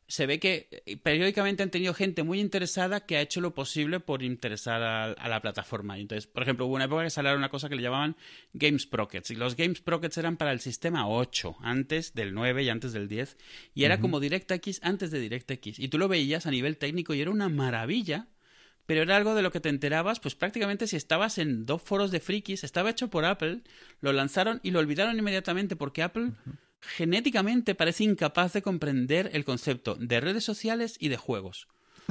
se ve que eh, periódicamente han tenido gente muy interesada que ha hecho lo posible por interesar a, a la plataforma. Entonces, por ejemplo, hubo una época que salió una cosa que le llamaban Games Sprockets, y los Games Sprockets eran para el sistema 8, antes del 9 y antes del 10, y era como DirectX antes de DirectX, y tú lo veías a nivel técnico y era una maravilla pero era algo de lo que te enterabas, pues prácticamente si estabas en dos foros de frikis, estaba hecho por Apple, lo lanzaron y lo olvidaron inmediatamente porque Apple genéticamente parece incapaz de comprender el concepto de redes sociales y de juegos.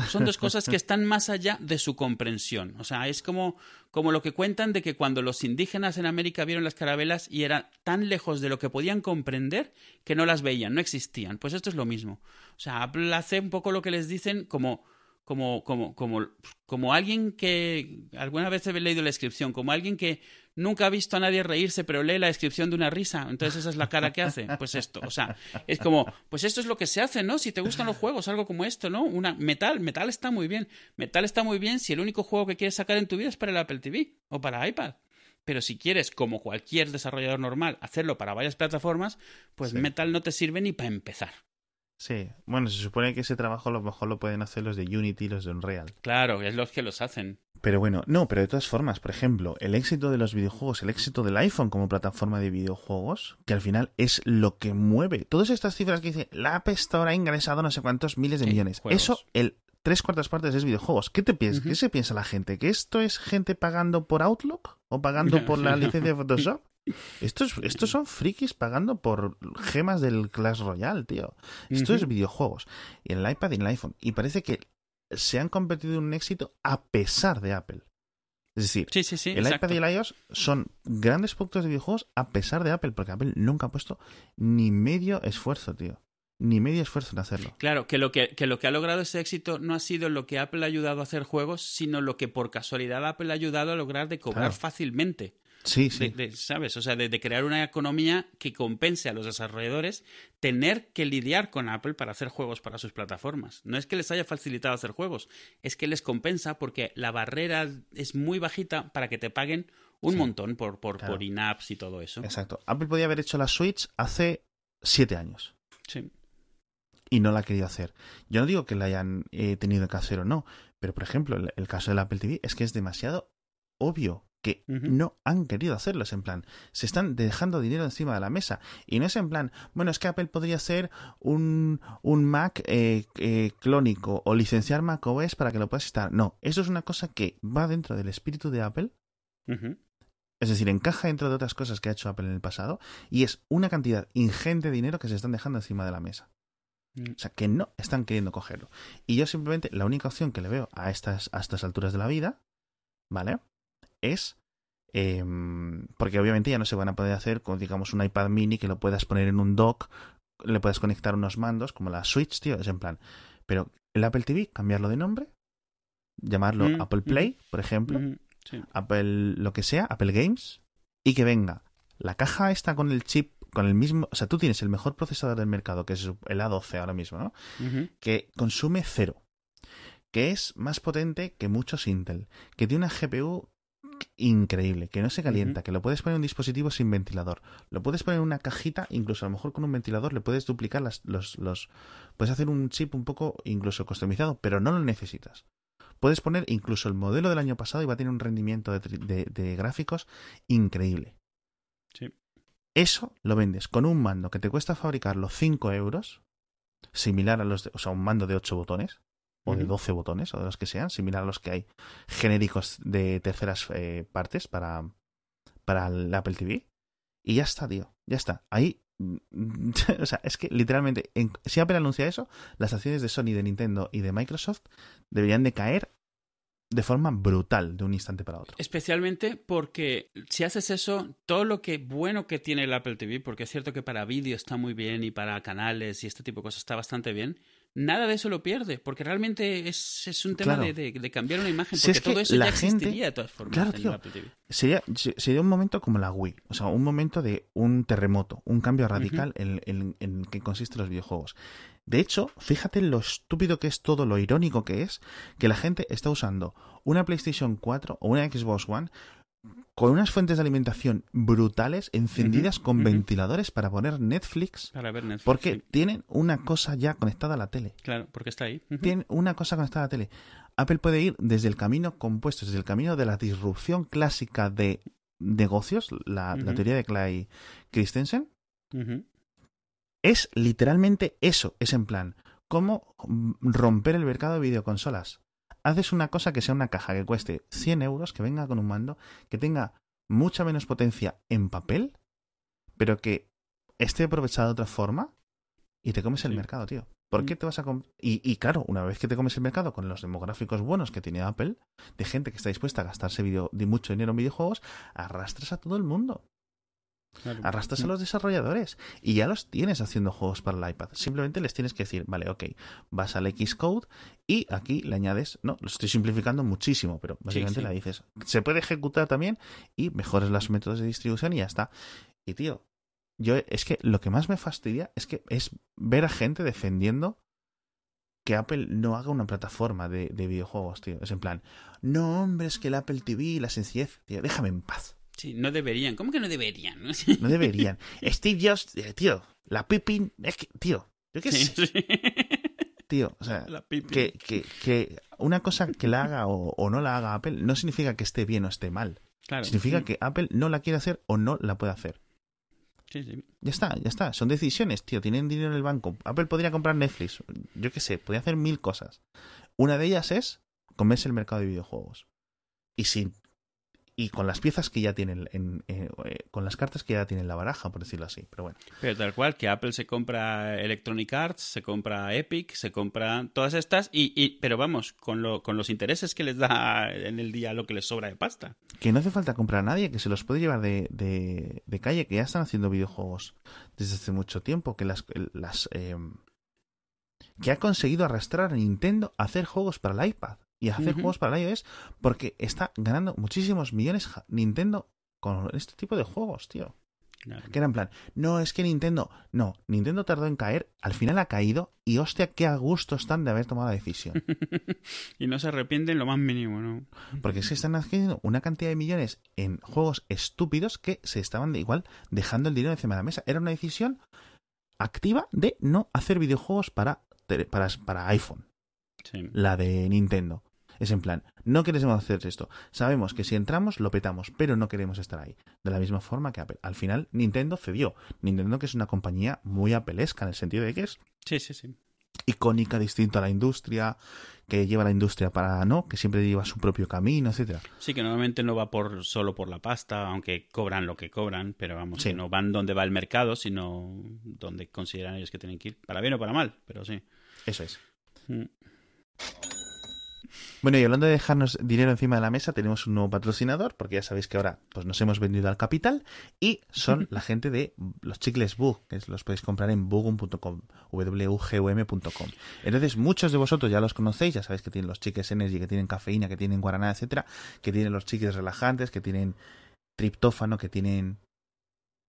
Son dos cosas que están más allá de su comprensión. O sea, es como, como lo que cuentan de que cuando los indígenas en América vieron las carabelas y eran tan lejos de lo que podían comprender que no las veían, no existían. Pues esto es lo mismo. O sea, Apple hace un poco lo que les dicen como como, como, como, como alguien que alguna vez he leído la descripción, como alguien que nunca ha visto a nadie reírse, pero lee la descripción de una risa, entonces esa es la cara que hace. Pues esto, o sea, es como, pues esto es lo que se hace, ¿no? Si te gustan los juegos, algo como esto, ¿no? Una metal, metal está muy bien. Metal está muy bien si el único juego que quieres sacar en tu vida es para el Apple TV o para iPad. Pero si quieres, como cualquier desarrollador normal, hacerlo para varias plataformas, pues Sí. Metal no te sirve ni para empezar. Sí, bueno, se supone que ese trabajo a lo mejor lo pueden hacer los de Unity y los de Unreal. Claro, es los que los hacen. Pero bueno, no, pero de todas formas, por ejemplo, el éxito de los videojuegos, el éxito del iPhone como plataforma de videojuegos, que al final es lo que mueve. Todas estas cifras que dice, la App Store ha ingresado no sé cuántos miles de Sí, millones. juegos. Eso, el tres cuartas partes es videojuegos. ¿Qué te piensas? ¿Qué se piensa la gente? ¿Que esto es gente pagando por Outlook? ¿O pagando por la licencia de Photoshop? Estos, estos son frikis pagando por gemas del Clash Royale, tío. Esto es videojuegos. Y en el iPad y en el iPhone. Y parece que se han convertido en un éxito a pesar de Apple. Es decir, Sí, sí, sí. el exacto. iPad y el iOS son grandes productos de videojuegos a pesar de Apple, porque Apple nunca ha puesto ni medio esfuerzo, tío. Ni medio esfuerzo en hacerlo. Claro, que lo que, que lo que ha logrado ese éxito no ha sido lo que Apple ha ayudado a hacer juegos, sino lo que por casualidad Apple ha ayudado a lograr de cobrar Claro. fácilmente. Sí, sí. De- de- ¿Sabes? O sea, de, de crear una economía que compense a los desarrolladores tener que lidiar con Apple para hacer juegos para sus plataformas. No es que les haya facilitado hacer juegos, es que les compensa porque la barrera es muy bajita para que te paguen un Sí. montón por, por, Claro. por in-apps y todo eso. Exacto. Apple podía haber hecho la Switch hace siete años. Sí. y no la ha querido hacer. Yo no digo que la hayan eh, tenido que hacer o no, pero por ejemplo, el, el caso del Apple TV es que es demasiado obvio que no han querido hacerlo. Es en plan, se están dejando dinero encima de la mesa. Y no es en plan, bueno, es que Apple podría hacer un, un Mac eh, eh, clónico o licenciar Mac OS para que lo puedas instalar. No, eso es una cosa que va dentro del espíritu de Apple es decir, encaja dentro de otras cosas que ha hecho Apple en el pasado y es una cantidad ingente de dinero que se están dejando encima de la mesa. Mm. O sea, que no están queriendo cogerlo. Y yo simplemente, la única opción que le veo a estas, a estas alturas de la vida, ¿vale? Es. em, porque obviamente ya no se van a poder hacer con, digamos, un iPad mini que lo puedas poner en un dock, le puedes conectar unos mandos, como la Switch, tío, es en plan. Pero el Apple TV, cambiarlo de nombre, llamarlo Mm, Apple mm. Play, por ejemplo. Sí. Apple lo que sea, Apple Games, y que venga la caja esta con el chip, con el mismo, o sea, tú tienes el mejor procesador del mercado, que es el A12 ahora mismo, ¿no? Que consume cero, que es más potente que muchos Intel, que tiene una GPU increíble, que no se calienta, que lo puedes poner en un dispositivo sin ventilador, lo puedes poner en una cajita, incluso a lo mejor con un ventilador le puedes duplicar las, los, los, puedes hacer un chip un poco incluso customizado, pero no lo necesitas. Puedes poner incluso el modelo del año pasado y va a tener un rendimiento de, tri- de- de gráficos increíble. Sí. Eso lo vendes con un mando que te cuesta fabricarlo 5 euros, similar a los de, o sea, un mando de 8 botones, o de Ujú. 12 botones, o de los que sean, similar a los que hay genéricos de terceras eh, partes para, para el Apple TV. Y ya está, tío. Ya está. Ahí. mm, o sea, es que literalmente, en- si Apple anuncia eso, las acciones de Sony, de Nintendo y de Microsoft deberían de caer de forma brutal de un instante para otro. Especialmente porque si haces eso, todo lo que bueno que tiene el Apple TV, porque es cierto que para vídeo está muy bien y para canales y este tipo de cosas está bastante bien, nada de eso lo pierde, porque realmente es, es un tema Claro. de, de- de cambiar una imagen, Si porque es que todo eso la ya gente- existiría de todas formas Claro, en tío. Apple TV. Sería, se- sería un momento como la Wii, o sea, un momento de un terremoto, un cambio radical en, en, en que consisten los videojuegos. De hecho, fíjate lo estúpido que es todo, lo irónico que es, que la gente está usando una PlayStation 4 o una Xbox One con unas fuentes de alimentación brutales, encendidas con ventiladores para poner Netflix, Para ver Netflix. porque sí. tienen una cosa ya conectada a la tele. Claro, porque está ahí. Tienen una cosa conectada a la tele. Apple puede ir desde el camino compuesto, desde el camino de la disrupción clásica de negocios, la, la teoría de Clay Christensen, es literalmente eso. Es en plan, ¿cómo romper el mercado de videoconsolas? Haces una cosa que sea una caja que cueste 100 euros, que venga con un mando, que tenga mucha menos potencia en papel, pero que esté aprovechada de otra forma y te comes el Sí. mercado, tío. ¿Por qué Mm. te vas a com- y, y claro, una vez que te comes el mercado con los demográficos buenos que tiene Apple, de gente que está dispuesta a gastarse video, de mucho dinero en videojuegos, arrastras a todo el mundo. Claro. Arrastras a los desarrolladores y ya los tienes haciendo juegos para el iPad. Simplemente les tienes que decir, vale, ok, vas al Xcode y aquí le añades, no, lo estoy simplificando muchísimo, pero básicamente sí. le dices, se puede ejecutar también y mejoras los métodos de distribución y ya está. Y tío, yo es que lo que más me fastidia es que es ver a gente defendiendo que Apple no haga una plataforma de, de videojuegos, tío. Es en plan, no, hombre, es que el Apple TV, la sencillez, tío, déjame en paz. Sí, no deberían. ¿Cómo que no deberían? No deberían. Steve Jobs, eh, tío, la Pippin, es que, tío, yo qué Sí, sé, sí. tío, o sea, La que, que, que una cosa que la haga o, o no la haga Apple no significa que esté bien o esté mal. Claro. Significa Mm. que Apple no la quiere hacer o no la puede hacer. Sí, sí. Ya está, ya está. Son decisiones, tío. Tienen dinero en el banco. Apple podría comprar Netflix. Yo qué sé, podría hacer mil cosas. Una de ellas es comerse el mercado de videojuegos. Y sin y con las piezas que ya tienen, en, eh, eh, con las cartas que ya tienen en la baraja, por decirlo así. Pero bueno, Pero tal cual, que Apple se compra Electronic Arts, se compra Epic, se compra todas estas, y, y pero vamos, con, lo, con los intereses que les da en el día lo que les sobra de pasta. que no hace falta comprar a nadie, que se los puede llevar de, de, de calle, que ya están haciendo videojuegos desde hace mucho tiempo, que las, las eh, que ha conseguido arrastrar a Nintendo a hacer juegos para el iPad y hacer juegos para iOS porque está ganando muchísimos millones Nintendo con este tipo de juegos, tío. Que era en plan, no, es que Nintendo, no, Nintendo tardó en caer, al final ha caído y hostia, qué a gusto están de haber tomado la decisión. y no se arrepienten lo más mínimo, ¿no? Porque es que están haciendo una cantidad de millones en juegos estúpidos que se estaban de igual dejando el dinero encima de la mesa. Era una decisión activa de no hacer videojuegos para, para, para iPhone, Sí. la de Nintendo. Es en plan, no queremos hacer esto. Sabemos que si entramos lo petamos, pero no queremos estar ahí. De la misma forma que Apple. Al final, Nintendo cedió. Nintendo que es una compañía muy apelesca en el sentido de que es Sí, sí, sí. icónica, distinta a la industria, que lleva la industria para, ¿no? Que siempre lleva su propio camino, etcétera. Sí, que normalmente no va por solo por la pasta, aunque cobran lo que cobran, pero vamos, Sí. que no van donde va el mercado, sino donde consideran ellos que tienen que ir. Para bien o para mal, pero sí. Eso es. Mm. Bueno, y hablando de dejarnos dinero encima de la mesa, tenemos un nuevo patrocinador, porque ya sabéis que ahora pues nos hemos vendido al capital, y son la gente de los chicles Bug, que los podéis comprar en bugum.com, wgum.com. Entonces, muchos de vosotros ya los conocéis, ya sabéis que tienen los chicles Energy, que tienen cafeína, que tienen guaraná, etcétera, que tienen los chicles relajantes, que tienen triptófano, que tienen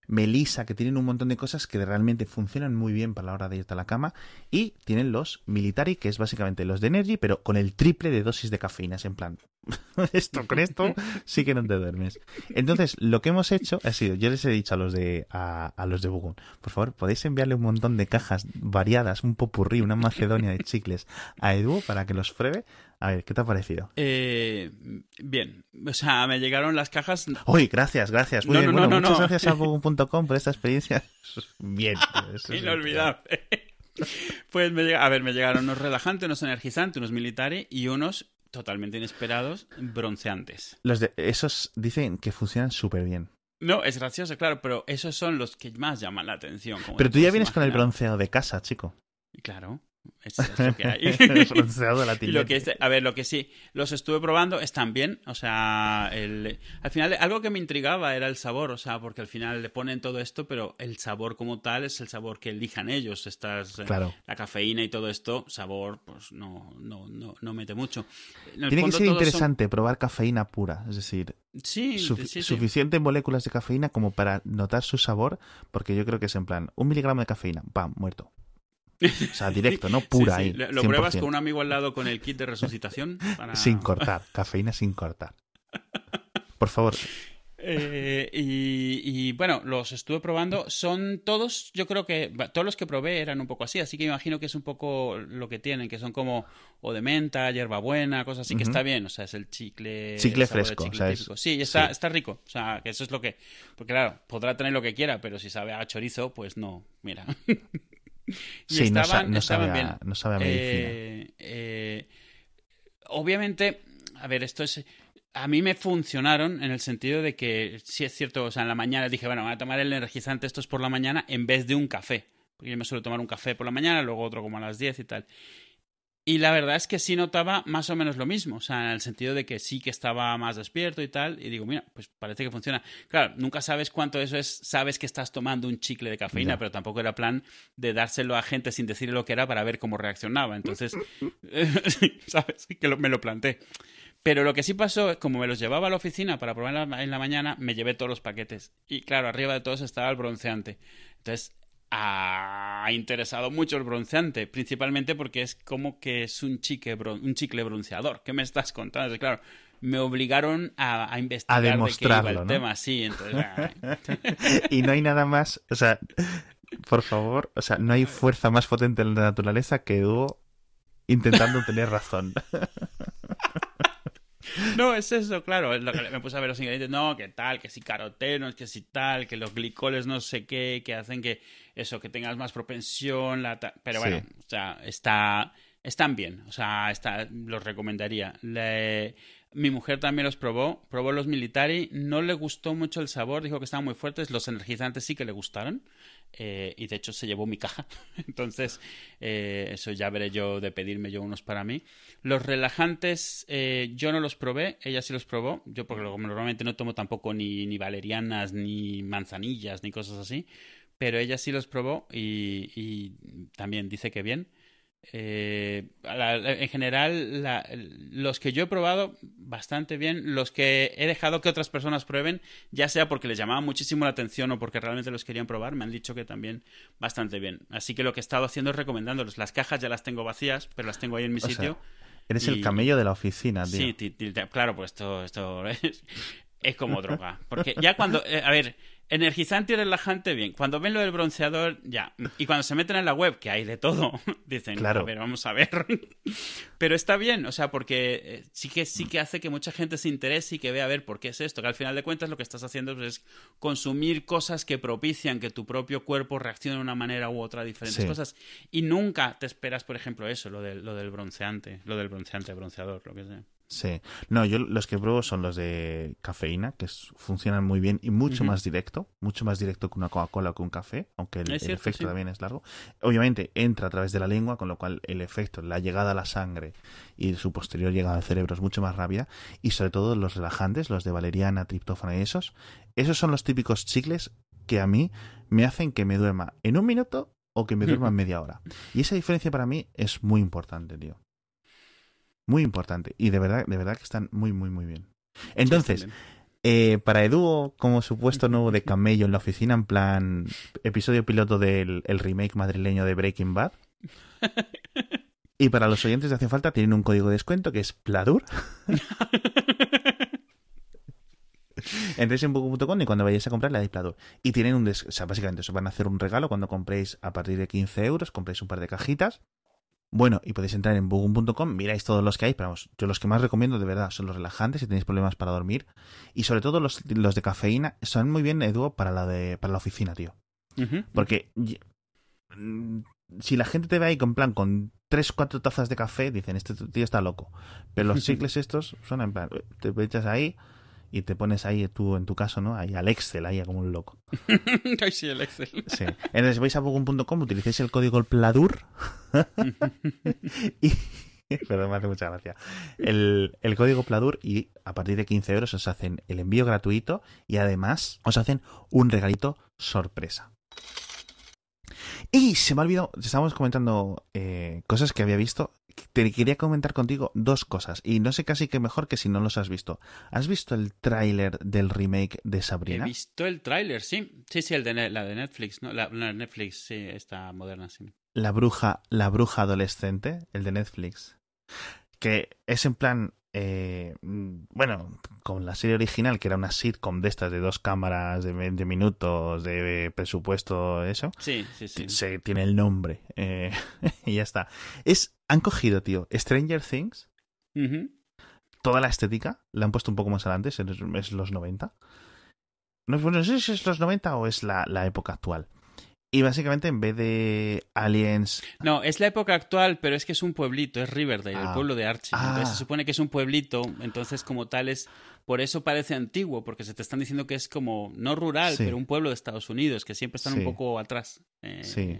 melisa, que tienen un montón de cosas que realmente funcionan muy bien para la hora de irte a la cama. Y tienen los military, que es básicamente los de energy, pero con el triple de dosis de cafeína. Es en plan, esto con esto sí que no te duermes. Entonces, lo que hemos hecho ha sido, yo les he dicho a los de a, a los de Bugun, por favor, podéis enviarle un montón de cajas variadas, un popurrí, una macedonia de chicles a Edu para que los pruebe. A ver, ¿qué te ha parecido? Eh, bien, o sea, me llegaron las cajas. Uy, gracias, gracias. Muy No, bien, no, bueno, no, muchas gracias a Booking.com por esta experiencia. Bien. eso es- Inolvidable. Pues me llega, a ver, me llegaron unos relajantes, unos energizantes, unos militares y unos totalmente inesperados, bronceantes. Los de, esos dicen que funcionan súper bien. No, es gracioso, claro, pero esos son los que más llaman la atención. como Pero tú ya vienes con el bronceado de casa, chico. Claro, es, es lo que hay. bronceado Y lo que es, a ver, lo que sí, los estuve probando, están bien, o sea, el, al final algo que me intrigaba era el sabor, o sea, porque al final le ponen todo esto, pero el sabor como tal es el sabor que elijan ellos, estas, eh, Claro. la cafeína y todo esto, sabor, pues no, no, no, no mete mucho. Tiene que ser son- interesante probar cafeína pura, es decir, Sí, moléculas de cafeína como para notar su sabor, porque yo creo que es en plan, un miligramo de cafeína, ¡pam! muerto. O sea, directo, no pura sí. ahí. Lo, pruebas 100%. con un amigo al lado con el kit de resucitación. para- Sin cortar, cafeína sin cortar. Por favor, Eh, y, y, bueno, los estuve probando. Son todos, yo creo que todos los que probé eran un poco así, así que imagino que es un poco lo que tienen, que son como o de menta, hierbabuena, cosas así, que está bien, o sea, es el chicle. Chicle el fresco, chicle o sea, es-. Sí, está, sí. está rico, o sea, que eso es lo que. Porque claro, podrá tener lo que quiera, pero si sabe a chorizo, pues no, mira. Y sí, no, estaban- no sabe a, no sabe a medicina. Eh, eh, obviamente, a ver, esto es. A mí me funcionaron en el sentido de que, sí es cierto, o sea, en la mañana dije, bueno, voy a tomar el energizante estos por la mañana en vez de un café. Porque yo me suelo tomar un café por la mañana, luego otro como a las 10 y tal. Y la verdad es que sí notaba más o menos lo mismo, o sea, en el sentido de que sí que estaba más despierto y tal, y digo, mira, pues parece que funciona. Claro, nunca sabes cuánto eso es, sabes que estás tomando un chicle de cafeína, Ya. pero tampoco era plan de dárselo a gente sin decirle lo que era para ver cómo reaccionaba. Entonces, sabes, que lo- me lo planté. Pero lo que sí pasó es, como me los llevaba a la oficina para probar en la, en la mañana, me llevé todos los paquetes. Y claro, arriba de todos estaba el bronceante. Entonces, ha interesado mucho el bronceante, principalmente porque es como que es un, chique bron- un chicle bronceador. ¿Qué me estás contando? Claro, me obligaron a, a investigar de qué iba demostrarlo, el ¿no? tema. Sí, entonces... Y no hay nada más, o sea, por favor, o sea, no hay fuerza más potente en la naturaleza que Hugo intentando tener razón. No, es eso, claro. es lo que me puse a ver los ingredientes. No, que tal, que si carotenos, que si tal, que los glicoles no sé qué, que hacen que eso, que tengas más propensión. La ta- Pero Sí. bueno, o sea, está, están bien. O sea, está, los recomendaría. Le- Mi mujer también los probó. Probó los militari. No le gustó mucho el sabor. Dijo que estaban muy fuertes. Los energizantes sí que le gustaron. eh, y de hecho se llevó mi caja. Entonces, eh, eso ya veré yo de pedirme yo unos para mí. Los relajantes eh, yo no los probé, ella sí los probó. Yo porque normalmente no tomo tampoco ni, ni valerianas, ni manzanillas, ni cosas así. Pero ella sí los probó y, y también dice que bien. Eh, la- en general, la- los que yo he probado, bastante bien. Los que he dejado que otras personas prueben, ya sea porque les llamaba muchísimo la atención o porque realmente los querían probar, me han dicho que también bastante bien. Así que lo que he estado haciendo es recomendándolos. Las cajas ya las tengo vacías, pero las tengo ahí en mi O sea, sitio. Eres Y- el camello de la oficina, tío. Sí, claro, pues esto, esto es, es como droga. Porque ya cuando, eh, a ver, energizante y relajante, bien. Cuando ven lo del bronceador, ya. Y cuando se meten en la web, que hay de todo, dicen, Claro. a ver, vamos a ver. Pero está bien, o sea, porque eh, sí que sí que hace que mucha gente se interese y que vea a ver por qué es esto. Que al final de cuentas lo que estás haciendo pues, es consumir cosas que propician que tu propio cuerpo reaccione de una manera u otra a diferentes Sí. cosas. Y nunca te esperas, por ejemplo, eso, lo del, lo del bronceante, lo del bronceante, bronceador, lo que sea. Sí. No, yo los que pruebo son los de cafeína, que es- funcionan muy bien y mucho más directo, mucho más directo que una Coca-Cola o que un café, aunque el, Es el cierto, efecto sí. también es largo. Obviamente entra a través de la lengua, con lo cual el efecto, la llegada a la sangre y su posterior llegada al cerebro es mucho más rápida. Y sobre todo los relajantes, los de valeriana, triptófano y esos, esos son los típicos chicles que a mí me hacen que me duerma en un minuto o que me duerma en media hora. Y esa diferencia para mí es muy importante, tío. Muy importante. Y de verdad, de verdad que están muy, muy, muy bien. Entonces, eh, para Edu, como supuesto nuevo de camello en la oficina, en plan episodio piloto del el remake madrileño de Breaking Bad. Y para los oyentes de Hace Falta tienen un código de descuento que es PLADUR. Entréis en Book.com y cuando vayáis a comprar le dais PLADUR. Y tienen un... des- O sea, básicamente os van a hacer un regalo cuando compréis a partir de 15 euros, compréis un par de cajitas Bueno, y podéis entrar en bugum.com, miráis todos los que hay, pero vamos, yo los que más recomiendo de verdad son los relajantes si tenéis problemas para dormir. Y sobre todo los, los de cafeína son muy bien, Edu, para la, de, para la oficina, tío. Porque mm, si la gente te ve ahí con plan con tres, cuatro tazas de café, dicen, este tío está loco. Pero los chicles estos son en plan, te echas ahí y te pones ahí tú, en tu caso, ¿no? Ahí al Excel, ahí como un loco. Sí, el Excel. Sí. Entonces vais a bugum.com, utilicéis el código PLADUR y... Perdón, me hace mucha gracia. El, el código PLADUR y a partir de 15 euros os hacen el envío gratuito y además os hacen un regalito sorpresa. Y se me ha olvidado, estábamos comentando eh, cosas que había visto. Te quería comentar contigo dos cosas y no sé casi que mejor que si no los has visto. ¿Has visto el tráiler del remake de He Sabrina? visto el tráiler, sí. Sí, sí, el de la de Netflix, ¿no? La, la Netflix, sí, esta moderna, sí. La bruja, la bruja adolescente, el de Netflix. Que es en plan, eh, mm, bueno, con la serie original, que era una sitcom de estas de dos cámaras de 20 minutos, de presupuesto, eso. Sí, sí, sí. Se tiene el nombre. eh, y ya está. Es, han cogido, tío, Stranger Things, toda la estética, la han puesto un poco más adelante, es, es los 90. No, bueno, no sé si es los 90 o es la, la época actual. Y básicamente en vez de aliens No, es la época actual, pero es que es un pueblito, es Riverdale, Ah. el pueblo de Archie. Ah. Entonces se supone que es un pueblito, entonces como tal es... Por eso parece antiguo, porque se te están diciendo que es como, no rural, Sí. pero un pueblo de Estados Unidos, que siempre están Sí. un poco atrás. Eh, Sí.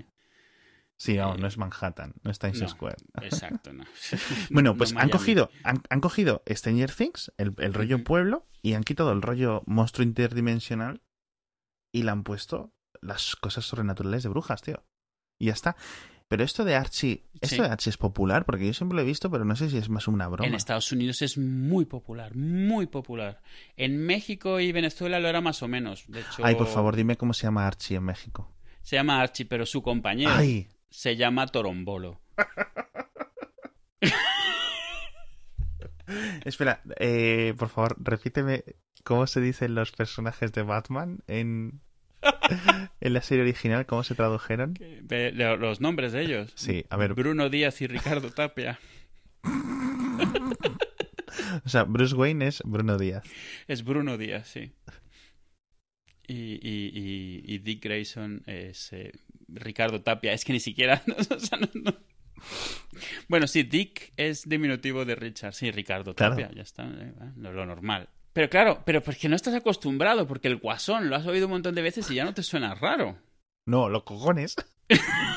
Sí, no, Eh, no es Manhattan, no es Times no. Square. Exacto, no. Bueno, No pues han cogido, han, han cogido Stranger Things, el, el rollo pueblo, y han quitado el rollo monstruo interdimensional y le han puesto las cosas sobrenaturales de brujas, tío. Y ya está. Pero esto de Archie, esto Sí. de Archie es popular, porque yo siempre lo he visto, pero no sé si es más una broma. En Estados Unidos es muy popular, muy popular. En México y Venezuela lo era más o menos. De hecho, Ay, por favor, dime cómo se llama Archie en México. se llama Archie, pero su compañero Ay, se llama Torombolo. espera, eh, por favor, repíteme cómo se dicen los personajes de Batman en, en la serie original, cómo se tradujeron. Los nombres de ellos. Sí, a ver, Bruno Díaz y Ricardo Tapia. o sea, Bruce Wayne es Bruno Díaz. Es Bruno Díaz, sí. Y, y- y- y Dick Grayson es eh, Ricardo Tapia. Es que ni siquiera. o sea, no- no. Bueno, sí, Dick es diminutivo de Richard. Sí, Ricardo Claro. Tapia, ya está. eh, Lo, lo normal. Pero claro, pero porque no estás acostumbrado, porque el guasón lo has oído un montón de veces y ya no te suena raro. No, los cojones.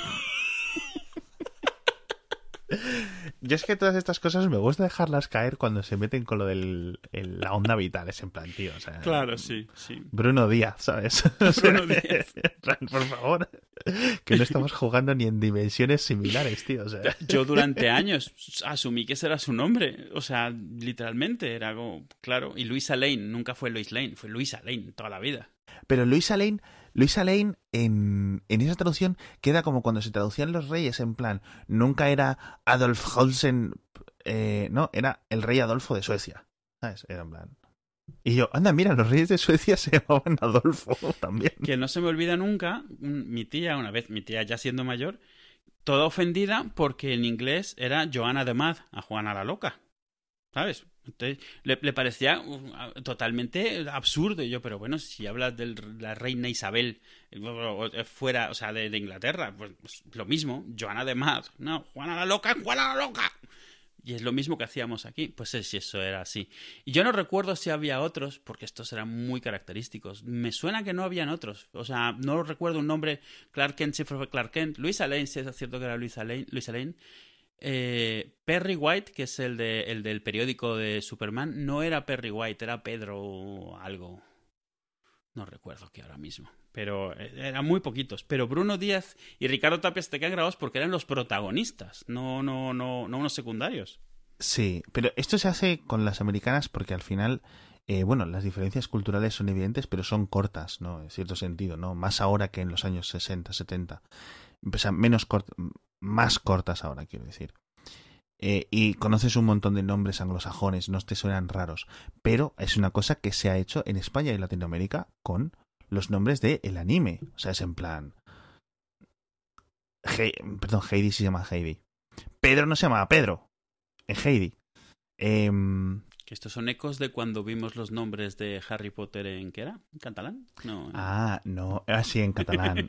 Yo es que todas estas cosas me gusta dejarlas caer cuando se meten con lo de la onda vital, es en plan, tío. O sea, sí, sí. Bruno Díaz, ¿sabes? Bruno Díaz. Por favor. Que no estamos jugando ni en dimensiones similares, tío. O sea, Yo durante años asumí que ese era su nombre. O sea, literalmente era como, claro. Y Luisa Lane nunca fue Lois Lane, fue Luisa Lane toda la vida. Pero Luisa Lane, Luisa Lane en, esa traducción queda como cuando se traducían los reyes, en plan, nunca era Adolf Holsen, eh, no, era el rey Adolfo de Suecia. ¿Sabes? Era en plan. Y yo, anda, mira, los reyes de Suecia se llamaban Adolfo también. Que no se me olvida nunca, un- mi tía, una vez, mi tía ya siendo mayor, toda ofendida porque en inglés era Joana de Mad, a Juana la Loca. ¿Sabes? Entonces, le, parecía totalmente absurdo. Y yo, pero bueno, si hablas de la reina Isabel eh, o- fuera, o sea, de, Inglaterra, pues, pues lo mismo, Joana de Mad. No, Juana la Loca, Juana la Loca. Y es lo mismo que hacíamos aquí. Pues es si eso era así. Y yo no recuerdo si había otros, porque estos eran muy característicos. Me suena que no habían otros. O sea, no recuerdo un nombre. Clark Kent fue Clark Kent. Luisa Lane, sí es cierto que era. Luisa Lane. Eh, Perry White, que es el, de, el del periódico de Superman, no era Perry White, era Pedro algo. No recuerdo qué ahora mismo. Pero eh, eran muy poquitos. Pero Bruno Díaz y Ricardo Tapia se quedan grabados porque eran los protagonistas, no, no, no, no unos secundarios. Sí, pero esto se hace con las americanas porque al final, eh, bueno, las diferencias culturales son evidentes, pero son cortas, ¿no? En cierto sentido, ¿no? Más ahora que en los años 60, 70. O sea, menos cort más cortas ahora, quiero decir. Eh, y conoces un montón de nombres anglosajones, no te suenan raros. Pero es una cosa que se ha hecho en España y Latinoamérica con los nombres del el anime. O sea, es en plan. Perdón, Heidi se llama Heidi. Pedro no se llamaba Pedro en Heidi. Em, Que estos son ecos de cuando vimos los nombres de Harry Potter en. ¿Qué era? ¿En catalán? No. ah, no, ah, sí, en catalán.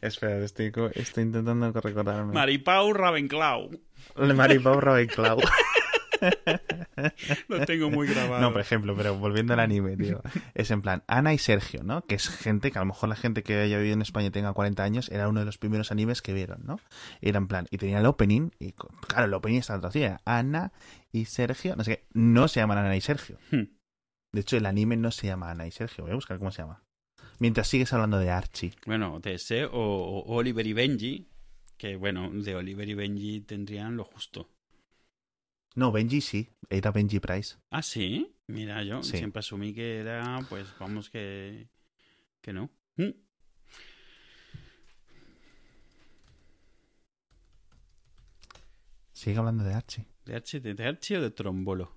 Espera, estoy, estoy intentando recordarme. Maripau Ravenclaw. Maripau Ravenclaw. Lo tengo muy grabado. No, por ejemplo, pero volviendo al anime, tío. Es en plan, Ana y Sergio, ¿no? Que es gente que a lo mejor la gente que haya vivido en España y tenga 40 años era uno de los primeros animes que vieron, ¿no? Era en plan, y tenía el opening, y claro, el opening estaba traducido, Ana y Sergio, no sé qué, no se llaman Ana y Sergio. Hmm. De hecho, el anime no se llama Ana y Sergio, voy a buscar cómo se llama. Mientras sigues hablando de Archie. Bueno, de ese o, o Oliver y Benji. Que bueno, de Oliver y Benji tendrían lo justo. No, Benji sí, era Benji Price. Ah, sí. Mira, yo Sí. siempre asumí que era, pues vamos, que. que no. Mm. Sigue hablando de Archie. ¿De Archie, de, de Archie o de Trombolo?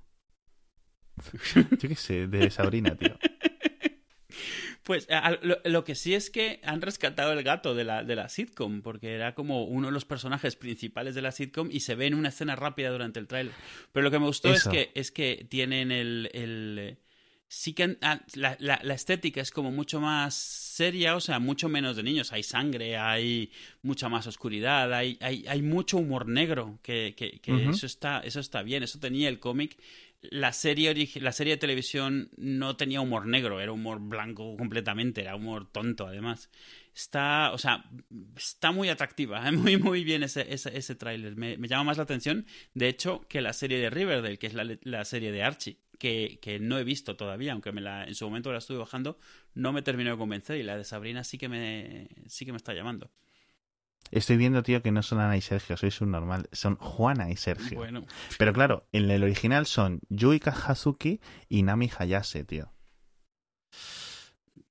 Yo qué sé, de Sabrina, tío. Pues a- lo, lo que sí es que han rescatado el gato de la, de la sitcom, porque era como uno de los personajes principales de la sitcom y se ve en una escena rápida durante el tráiler. Pero lo que me gustó es que, es que tienen el... el, sí que han- ah, la, la- la estética es como mucho más seria, o sea, mucho menos de niños. Hay sangre, hay mucha más oscuridad, hay, hay, hay mucho humor negro, que, que, que eso, está, eso está bien, eso tenía el cómic la serie, la serie de televisión no tenía humor negro, era humor blanco completamente, era humor tonto además. Está, o sea, está muy atractiva, muy, muy bien ese, ese, ese tráiler. Me, me llama más la atención, de hecho, que la serie de Riverdale, que es la, la serie de Archie, que, que no he visto todavía, aunque me la, en su momento la estuve bajando, no me terminó de convencer y la de Sabrina sí que me, sí que me está llamando. Estoy viendo, tío, que no son Ana y Sergio, soy subnormal. Son Juana y Sergio. Bueno, Pero claro, en el original son Yuika Hazuki y Nami Hayase, tío.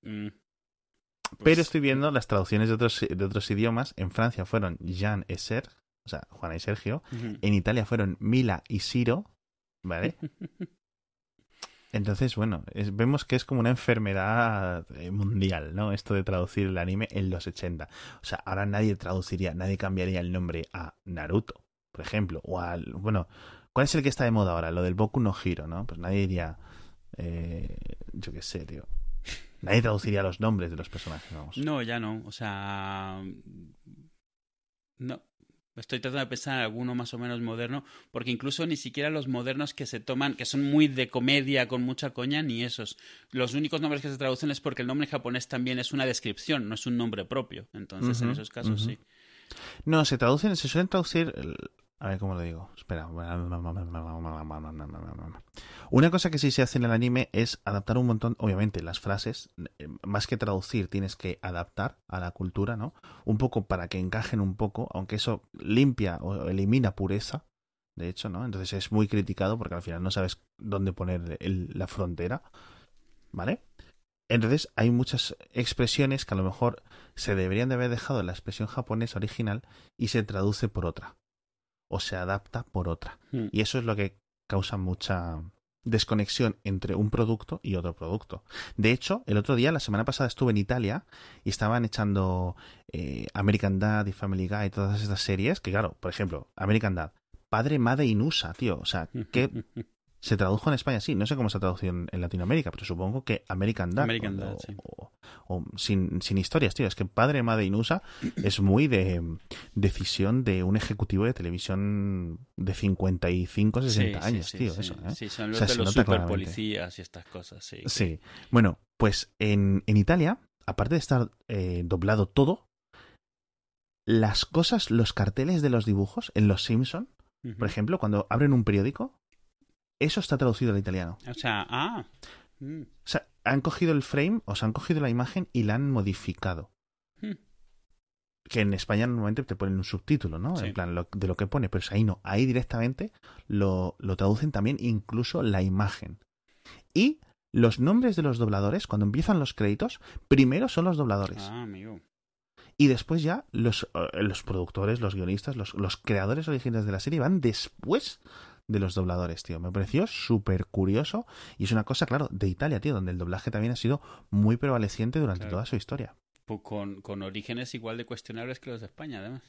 mm, Pero pues, estoy viendo las traducciones de otros, de otros idiomas. En Francia fueron Jean y Ser, o sea, Juana y Sergio. En Italia fueron Mila y Siro, ¿vale? Entonces, bueno, vemos que es como una enfermedad eh, mundial, ¿no? Esto de traducir el anime en los 80. O sea, ahora nadie traduciría, nadie cambiaría el nombre a Naruto, por ejemplo, o al... Bueno, ¿cuál es el que está de moda ahora? Lo del Boku no Hiro, ¿no? Pues nadie diría... eh, yo qué sé, tío. Nadie traduciría los nombres de los personajes, vamos. No, ya no. O sea. No. Estoy tratando de pensar en alguno más o menos moderno, porque incluso ni siquiera los modernos que se toman, que son muy de comedia con mucha coña, ni esos. Los únicos nombres que se traducen es porque el nombre en japonés también es una descripción, no es un nombre propio. Entonces, en esos casos sí. No, se traducen, se suelen traducir. A ver cómo lo digo. Espera. Una cosa que sí se hace en el anime es adaptar un montón, obviamente, las frases. eh, Más que traducir, tienes que adaptar a la cultura, ¿no? Un poco para que encajen un poco, aunque eso limpia o elimina pureza. De hecho, ¿no? Entonces es muy criticado porque al final no sabes dónde poner la frontera. ¿Vale? Entonces hay muchas expresiones que a lo mejor se deberían de haber dejado en la expresión japonesa original y se traduce por otra. O se adapta por otra. Mm. Y eso es lo que causa mucha desconexión entre un producto y otro producto. De hecho, el otro día, la semana pasada, estuve en Italia y estaban echando eh, American Dad y Family Guy y todas estas series, que claro, por ejemplo, American Dad, padre, madre Inusa, tío. O sea, que se tradujo en España, sí. No sé cómo se ha traducido en, en Latinoamérica, pero supongo que American Dad. American o, Dad, sí. o- o sin, sin historias, tío. Es que Padre, Madre Inusa es muy de mm, decisión de un ejecutivo de televisión de 55, 60 Sí, años, sí, tío. sí, Eso. ¿eh? Sí, son O los sea, de los superpolicías y estas cosas, sí. Sí. Bueno, pues en, en Italia, aparte de estar eh, doblado todo, las cosas, los carteles de los dibujos en Los Simpson, por ejemplo, cuando abren un periódico, eso está traducido al italiano. O sea, ah. mm. O sea, han cogido el frame, o sea, han cogido la imagen y la han modificado. Hmm. Que en España normalmente te ponen un subtítulo, ¿no? Sí. En plan, lo- de lo que pone, pero ahí no. Ahí directamente lo, lo traducen también, incluso la imagen. Y los nombres de los dobladores, cuando empiezan los créditos, primero son los dobladores. Ah, amigo. Y después ya los, eh, los productores, los guionistas, los, los creadores originales de la serie van después de los dobladores, tío. Me pareció súper curioso y es una cosa, claro, de Italia, tío, donde el doblaje también ha sido muy prevaleciente durante Claro. toda su historia. Pues con, con orígenes igual de cuestionables que los de España, además.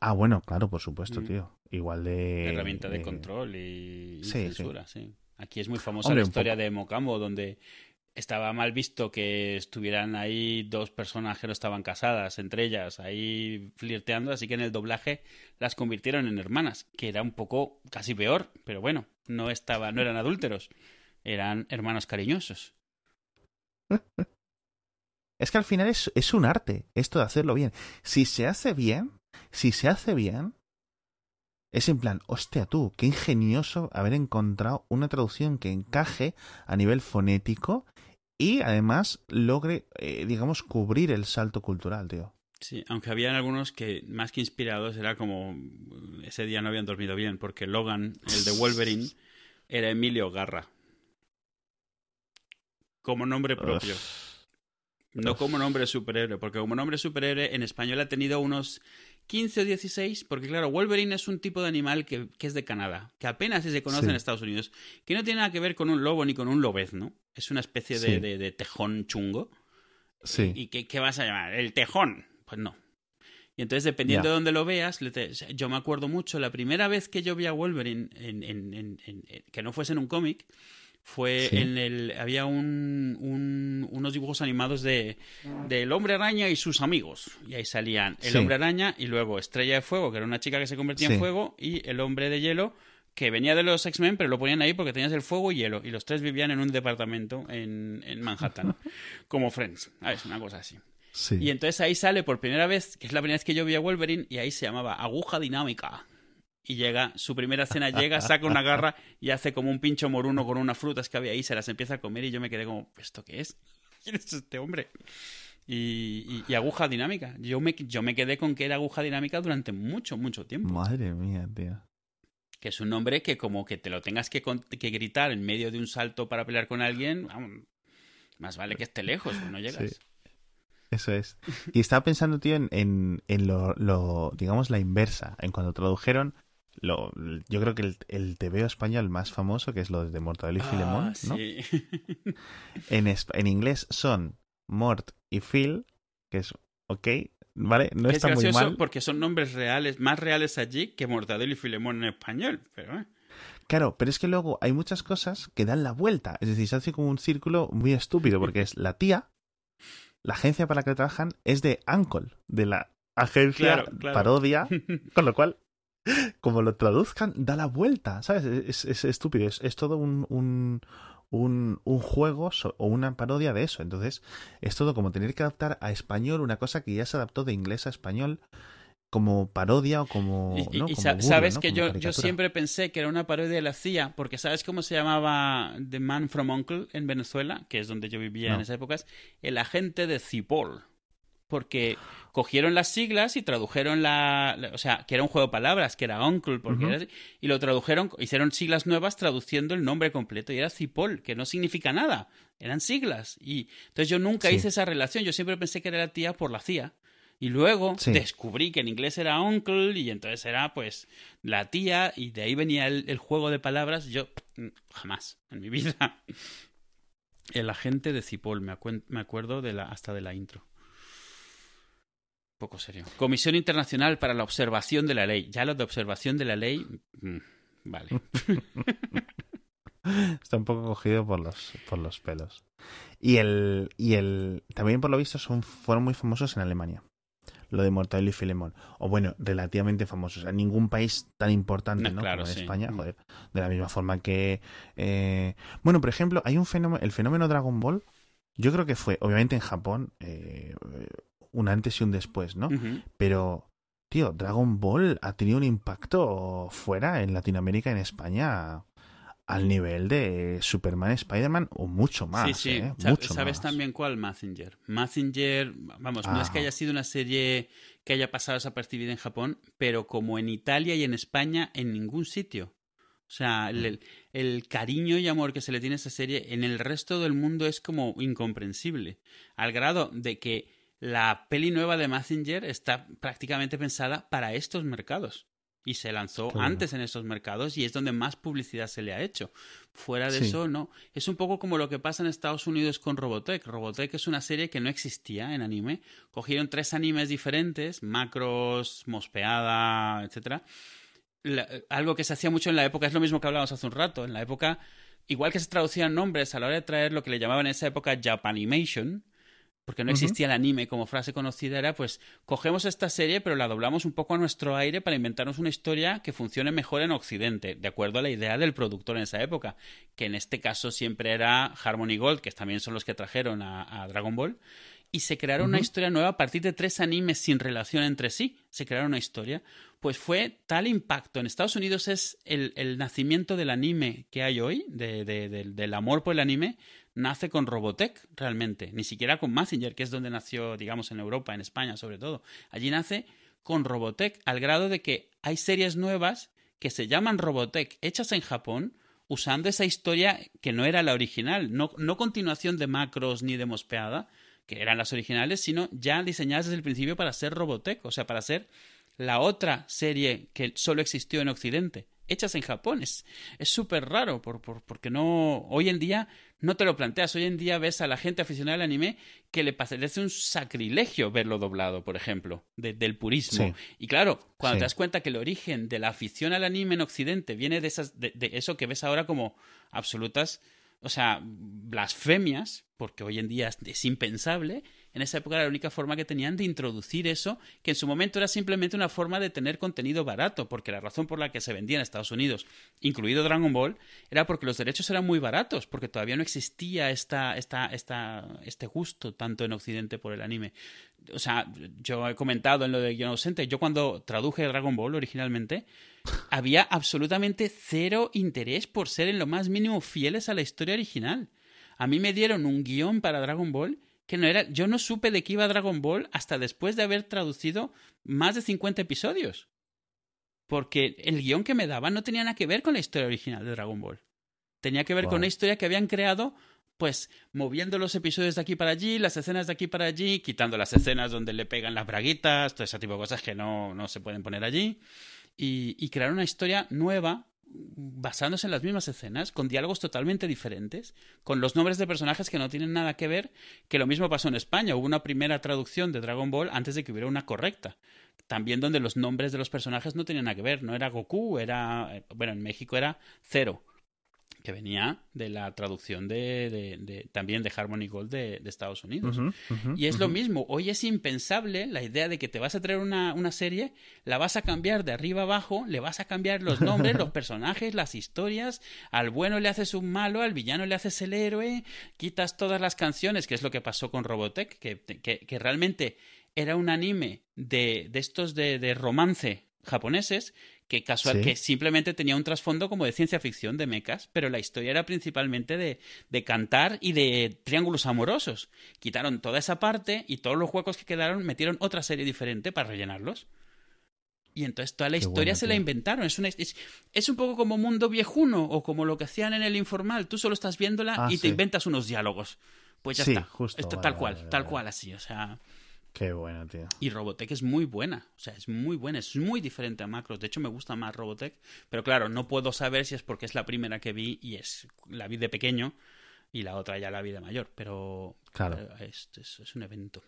Ah, bueno, claro, por supuesto, Mm. tío. Igual de... herramienta de control y, y sí, censura, sí. Aquí es muy famosa Hombre, la historia de Mocambo, donde estaba mal visto que estuvieran ahí dos personas que no estaban casadas, entre ellas, ahí flirteando, así que en el doblaje las convirtieron en hermanas, que era un poco casi peor, pero bueno, no estaba, no eran adúlteros, eran hermanos cariñosos. Es que al final es, es un arte esto de hacerlo bien. Si se hace bien, si se hace bien, es en plan, hostia tú, qué ingenioso haber encontrado una traducción que encaje a nivel fonético y además logre, eh, digamos, cubrir el salto cultural, tío. Sí, aunque habían algunos que más que inspirados era como ese día no habían dormido bien, porque Logan, el de Wolverine, era Emilio Garra. Como nombre propio. No como nombre superhéroe, porque como nombre superhéroe en español ha tenido unos 15 o 16, porque claro, Wolverine es un tipo de animal que, que es de Canadá, que apenas si se conoce Sí. en Estados Unidos, que no tiene nada que ver con un lobo ni con un lobezno, es una especie de, Sí. de- de tejón chungo. Sí. ¿Y qué, qué vas a llamar? ¿El tejón? Pues no. Y entonces, dependiendo de dónde lo veas, yo me acuerdo mucho, la primera vez que yo vi a Wolverine, en, en- en- en- en- que no fuese en un cómic, fue Sí. en el... Había un, un- unos dibujos animados de, de El Hombre Araña y sus amigos. Y ahí salían El Sí. Hombre Araña y luego Estrella de Fuego, que era una chica que se convertía Sí. en fuego, y El Hombre de Hielo, que venía de los X-Men, pero lo ponían ahí porque tenías el fuego y hielo. Y los tres vivían en un departamento en, en Manhattan, como Friends. Es una cosa así. sí. Y entonces ahí sale por primera vez, que es la primera vez que yo vi a Wolverine, y ahí se llamaba Aguja Dinámica. Y llega, su primera escena llega, saca una garra y hace como un pincho moruno con unas frutas que había ahí, se las empieza a comer y yo me quedé como, ¿esto qué es? ¿Quién es este hombre? Y, y- y aguja dinámica. Yo me, yo me quedé con que era aguja dinámica durante mucho, mucho tiempo. Madre mía, tío. Que es un nombre que como que te lo tengas que, que gritar en medio de un salto para pelear con alguien, vamos, más vale que esté lejos, pues no llegas. Sí. Eso es. Y estaba pensando, tío, en, en, en lo, lo, digamos, la inversa. En cuando tradujeron, lo, yo creo que el, el TVO español más famoso, que es lo de Mortadelo y Filemón, Ah, ¿no? sí. En, inglés son Mort y Phil, que es ok, ¿vale? No es está muy mal. porque son nombres reales, más reales allí que Mortadelo y Filemón en español. Pero, eh, Claro, pero es que luego hay muchas cosas que dan la vuelta. Es decir, se hace como un círculo muy estúpido, porque es la tía, la agencia para la que trabajan es de Uncle, de la agencia Claro, claro. parodia, con lo cual, como lo traduzcan, da la vuelta, ¿sabes? Es, es estúpido, es, es todo un, un, un, un juego so- o una parodia de eso. Entonces, es todo como tener que adaptar a español una cosa que ya se adaptó de inglés a español como parodia o como... y, sabes ¿no? que Como yo, yo siempre pensé que era una parodia de la CIA, porque ¿sabes cómo se llamaba The Man from Uncle en Venezuela? Que es donde yo vivía en esas épocas. El agente de Cipol. Porque cogieron las siglas y tradujeron la, la- O sea, que era un juego de palabras, que era Uncle, porque era así, y lo tradujeron, hicieron siglas nuevas traduciendo el nombre completo, y era Cipol, que no significa nada, eran siglas. Y entonces yo nunca Sí. hice esa relación, yo siempre pensé que era la tía por la CIA. Y luego Sí. descubrí que en inglés era uncle y entonces era pues la tía y de ahí venía el, el juego de palabras. Yo mm, jamás en mi vida. El agente de Cipol, me, me acuerdo de la, hasta de la intro. Poco serio. Comisión Internacional para la Observación de la Ley. Ya lo de observación de la ley. mm, vale. Está un poco cogido por los, por los pelos. Y el, y el. También por lo visto son, fueron muy famosos en Alemania. Lo de Mortadelo y Filemón. O bueno, relativamente famosos. En ningún país tan importante, No, ¿no? claro, Como sí. España, Mm. joder. De la misma forma que. eh, Bueno, por ejemplo, hay un fenómeno. El fenómeno Dragon Ball. Yo creo que fue, obviamente en Japón, eh, un antes y un después, ¿no? Pero, tío, Dragon Ball ha tenido un impacto fuera en Latinoamérica, en España, al nivel de Superman, Spider-Man o mucho más. sí, sí. ¿eh? Sa- Mucho ¿Sabes más. también cuál? Mazinger. Mazinger, vamos, no es que Ah. haya sido una serie que haya pasado desapercibida en Japón, pero como en Italia y en España, en ningún sitio. O sea, el, el- el cariño y amor que se le tiene a esa serie en el resto del mundo es como incomprensible. Al grado de que la peli nueva de Mazinger está prácticamente pensada para estos mercados. y se lanzó antes en esos mercados y es donde más publicidad se le ha hecho. Fuera de Sí. eso, no. Es un poco como lo que pasa en Estados Unidos con Robotech. Robotech es una serie que no existía en anime. Cogieron tres animes diferentes, Macros, Mospeada, etcétera. La- algo que se hacía mucho en la época, es lo mismo que hablábamos hace un rato, en la época, igual que se traducían nombres a la hora de traer lo que le llamaban en esa época Japanimation, porque no existía el anime como frase conocida, era pues cogemos esta serie pero la doblamos un poco a nuestro aire para inventarnos una historia que funcione mejor en Occidente, de acuerdo a la idea del productor en esa época, que en este caso siempre era Harmony Gold, que también son los que trajeron a, a Dragon Ball, y se crearon una historia nueva a partir de tres animes sin relación entre sí. Se crearon una historia. Pues fue tal impacto. En Estados Unidos es el, el nacimiento del anime que hay hoy, de- de- del- del amor por el anime, nace con Robotech, realmente. Ni siquiera con Mazinger, que es donde nació, digamos, en Europa, en España sobre todo. Allí nace con Robotech, al grado de que hay series nuevas que se llaman Robotech, hechas en Japón, usando esa historia que no era la original, no, no continuación de Macros ni de Mospeada, que eran las originales, sino ya diseñadas desde el principio para ser Robotech, o sea, para ser la otra serie que solo existió en Occidente, hechas en Japón. Es súper raro, por, por- porque no. Hoy en día no te lo planteas. Hoy en día ves a la gente aficionada al anime que le parece un sacrilegio verlo doblado, por ejemplo, de- del purismo. Sí. Y claro, cuando Sí. te das cuenta que el origen de la afición al anime en Occidente viene de, esas, de, de eso que ves ahora como absolutas, o sea, blasfemias, porque hoy en día es, es impensable, en esa época era la única forma que tenían de introducir eso, que en su momento era simplemente una forma de tener contenido barato, porque la razón por la que se vendía en Estados Unidos, incluido Dragon Ball, era porque los derechos eran muy baratos, porque todavía no existía esta, esta, esta, este gusto tanto en Occidente por el anime. O sea, yo he comentado en lo de guion ausente, yo cuando traduje Dragon Ball originalmente, había absolutamente cero interés por ser en lo más mínimo fieles a la historia original. A mí me dieron un guion para Dragon Ball que no era. Yo no supe de qué iba Dragon Ball hasta después de haber traducido más de 50 episodios. Porque el guion que me daban no tenía nada que ver con la historia original de Dragon Ball. Tenía que ver Wow. con una historia que habían creado, pues, moviendo los episodios de aquí para allí, las escenas de aquí para allí, quitando las escenas donde le pegan las braguitas, todo ese tipo de cosas que no, no se pueden poner allí. Y, y crear una historia nueva basándose en las mismas escenas, con diálogos totalmente diferentes, con los nombres de personajes que no tienen nada que ver, que lo mismo pasó en España. Hubo una primera traducción de Dragon Ball antes de que hubiera una correcta. También donde los nombres de los personajes no tenían nada que ver. No era Goku, era. eh, Bueno, en México era Cero, que venía de la traducción de, de- de- también de Harmony Gold de, de Estados Unidos. Y es lo mismo, hoy es impensable la idea de que te vas a traer una, una serie, la vas a cambiar de arriba abajo, le vas a cambiar los nombres, los personajes, las historias, al bueno le haces un malo, al villano le haces el héroe, quitas todas las canciones, que es lo que pasó con Robotech, que, que, que realmente era un anime de, de estos de, de romance japoneses que casual Sí. que simplemente tenía un trasfondo como de ciencia ficción de mechas, pero la historia era principalmente de, de cantar y de triángulos amorosos. Quitaron toda esa parte y todos los huecos que quedaron metieron otra serie diferente para rellenarlos. Y entonces toda la Qué historia bueno, se la inventaron. Es, una, es, es un poco como mundo viejuno o como lo que hacían en el informal. Tú solo estás viéndola Ah, y te inventas unos diálogos. Pues ya Sí, está. justo, Esto vale, tal cual, vale, tal cual así. O sea, Qué bueno, tío. y Robotech es muy buena, o sea, es muy buena, es muy diferente a Macros. De hecho, me gusta más Robotech, pero claro, no puedo saber si es porque es la primera que vi y es la vi de pequeño y la otra ya la vi de mayor, pero Claro. eh, es, es- es un evento.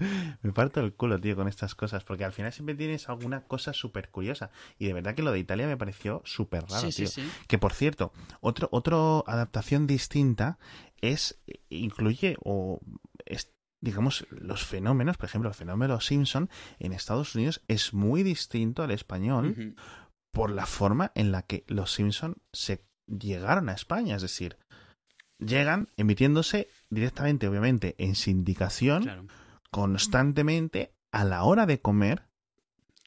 Me parto el culo, tío, con estas cosas, porque al final siempre tienes alguna cosa súper curiosa. Y de verdad que lo de Italia me pareció súper raro, sí, sí, tío. sí. Que por cierto, otro, otro adaptación distinta es, incluye o es, digamos, los fenómenos, por ejemplo, el fenómeno Simpson en Estados Unidos es muy distinto al español por la forma en la que los Simpson se llegaron a España, es decir, llegan emitiéndose directamente, obviamente, en sindicación, Claro, constantemente a la hora de comer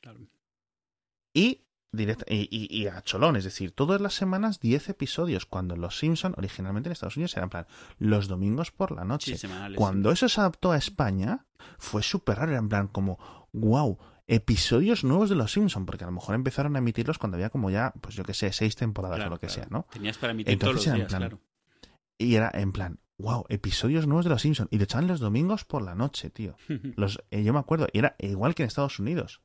claro. y, directa- y, y- y a cholón, es decir, todas las semanas 10 episodios, cuando los Simpson originalmente en Estados Unidos eran plan los domingos por la noche. Sí. Cuando eso se adaptó a España, fue súper raro, era en plan como, wow, episodios nuevos de los Simpson, porque a lo mejor empezaron a emitirlos cuando había como ya, pues yo que sé, seis temporadas Claro, o lo que claro. sea, ¿no? Tenías para emitir Entonces todos los días, plan, claro. Y era en plan, wow, episodios nuevos de los Simpson y lo echaban los domingos por la noche, tío. Los, eh, yo me acuerdo, y era igual que en Estados Unidos.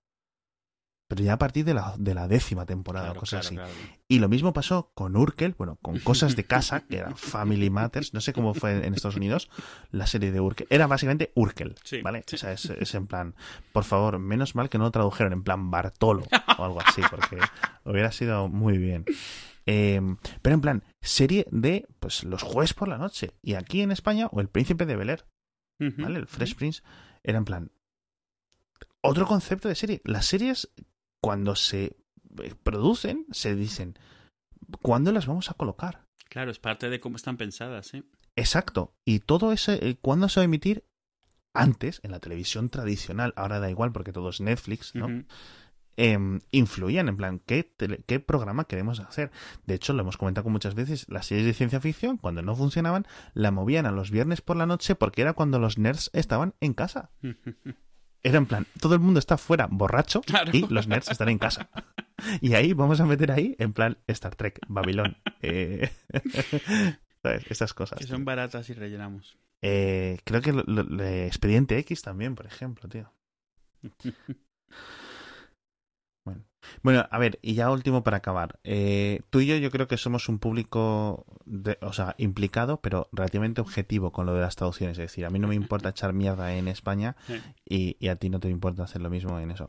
Pero ya a partir de la, de la décima temporada Claro, o cosas claro, así. claro. Y lo mismo pasó con Urkel, bueno, con cosas de casa, que eran Family Matters, no sé cómo fue en Estados Unidos la serie de Urkel. Era básicamente Urkel, Sí, ¿vale? sí. O sea, es, es en plan, por favor, menos mal que no lo tradujeron en plan Bartolo o algo así, porque hubiera sido muy bien. Eh, pero en plan, serie de pues los jueves por la noche. Y aquí en España, o El Príncipe de Bel Air. ¿vale? El Fresh Prince era en plan. Otro concepto de serie. Las series, cuando se eh, producen, se dicen. ¿Cuándo las vamos a colocar? Claro, es parte de cómo están pensadas, ¿sí? Exacto. Y todo ese. eh, ¿Cuándo se va a emitir? Antes, en la televisión tradicional, ahora da igual porque todo es Netflix, ¿no? Em, influían en plan, ¿qué, tele- ¿qué programa queremos hacer? De hecho, lo hemos comentado muchas veces, las series de ciencia ficción, cuando no funcionaban, la movían a los viernes por la noche porque era cuando los nerds estaban en casa. Era en plan, todo el mundo está fuera borracho Claro. y los nerds están en casa. Y ahí vamos a meter ahí, en plan, Star Trek, Babilón. eh, ¿sabes? Estas cosas. Que tío. son baratas y rellenamos. Eh, creo que lo- Expediente X también, por ejemplo, tío. Bueno. A ver, y ya último para acabar. Eh, tú y yo, yo creo que somos un público, de, o sea, implicado, pero relativamente objetivo con lo de las traducciones. Es decir, a mí no me importa echar mierda en España y, y a ti no te importa hacer lo mismo en eso.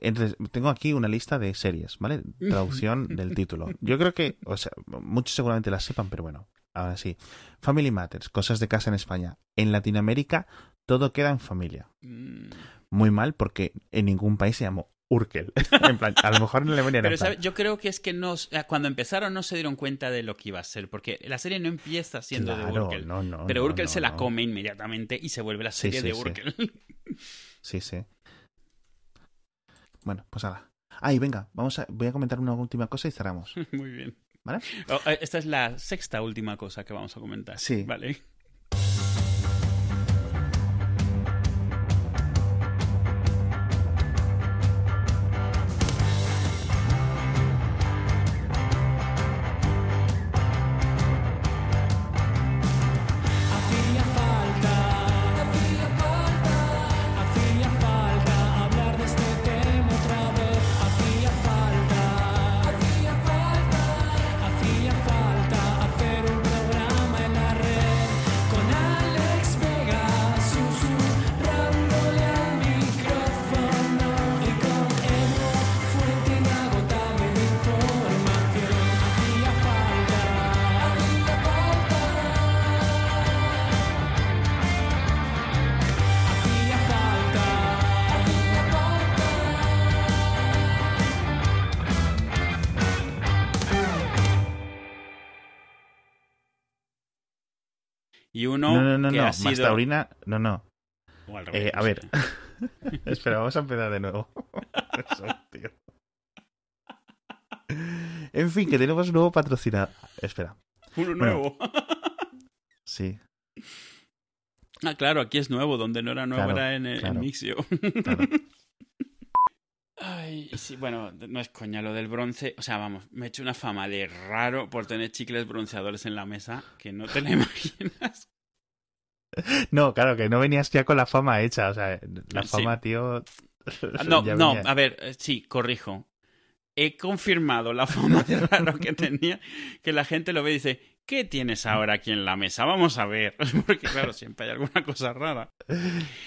Entonces, tengo aquí una lista de series, ¿vale? Traducción del título. Yo creo que, o sea, muchos seguramente las sepan, pero bueno, ahora sí. Family Matters, cosas de casa en España. En Latinoamérica, todo queda en familia. Mm. Muy mal porque en ningún país se llamó Urkel. en plan, a lo mejor en Alemania Pero en plan, ¿sabe? yo creo que es que no, cuando empezaron no se dieron cuenta de lo que iba a ser, porque la serie no empieza siendo de Urkel. no, no, pero no, Urkel no, se la no. come inmediatamente y se vuelve la serie sí, de. Urkel. Sí, sí. Bueno, pues nada. Ay, venga, vamos a, voy a comentar una última cosa y cerramos. Muy bien. ¿Vale? Oh, eh, esta es la sexta última cosa que vamos a comentar. Sí. Vale. Y uno No, no, no, que no. ha sido... Mastaurina, no, no. O al revés, Eh, a no ver. Espera, vamos a empezar de nuevo. Eso, tío. En fin, que tenemos un nuevo patrocinador. Espera, Uno Bueno. nuevo. sí, ah, claro, aquí es nuevo. Donde no era nuevo Claro, era en, claro. Mixio. claro. Ay, sí, bueno, no es coña lo del bronce. O sea, vamos, me he hecho una fama de raro por tener chicles bronceadores en la mesa que no te la imaginas. No, claro, que no venías ya con la fama hecha. O sea, la Sí. fama, tío. Ah, No, no, a ver, eh, sí, corrijo. He confirmado la fama de raro que tenía, que la gente lo ve y dice, ¿qué tienes ahora aquí en la mesa? Vamos a ver. Porque claro, siempre hay alguna cosa rara.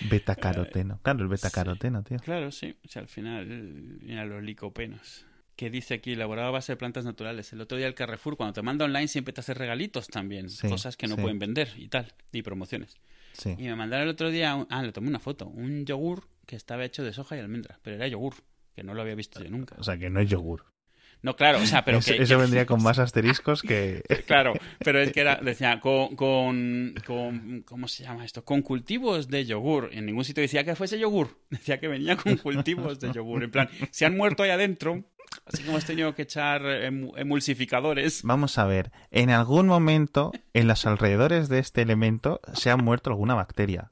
Betacaroteno. Claro, el betacaroteno, tío. Claro, sí. O sea, al final, eh, mira los licopenos. Que dice aquí, elaborado a base de plantas naturales. El otro día el Carrefour, cuando te manda online, siempre te hace regalitos también. Sí, cosas que no sí. pueden vender y tal. Y promociones. Sí. Y me mandaron el otro día, un- ah, le tomé una foto, un yogur que estaba hecho de soja y almendra. Pero era yogur, que no lo había visto yo nunca. O sea, que no es yogur. No, claro, o sea, pero eso que... eso que- vendría con más asteriscos que. Claro, pero es que era, decía, con, con, con- ¿cómo se llama esto? Con cultivos de yogur. En ningún sitio decía que fuese yogur. Decía que venía con cultivos de yogur. En plan, se han muerto ahí adentro, así como has tenido que echar emu- emulsificadores. Vamos a ver, en algún momento, en los alrededores de este elemento, se ha muerto alguna bacteria.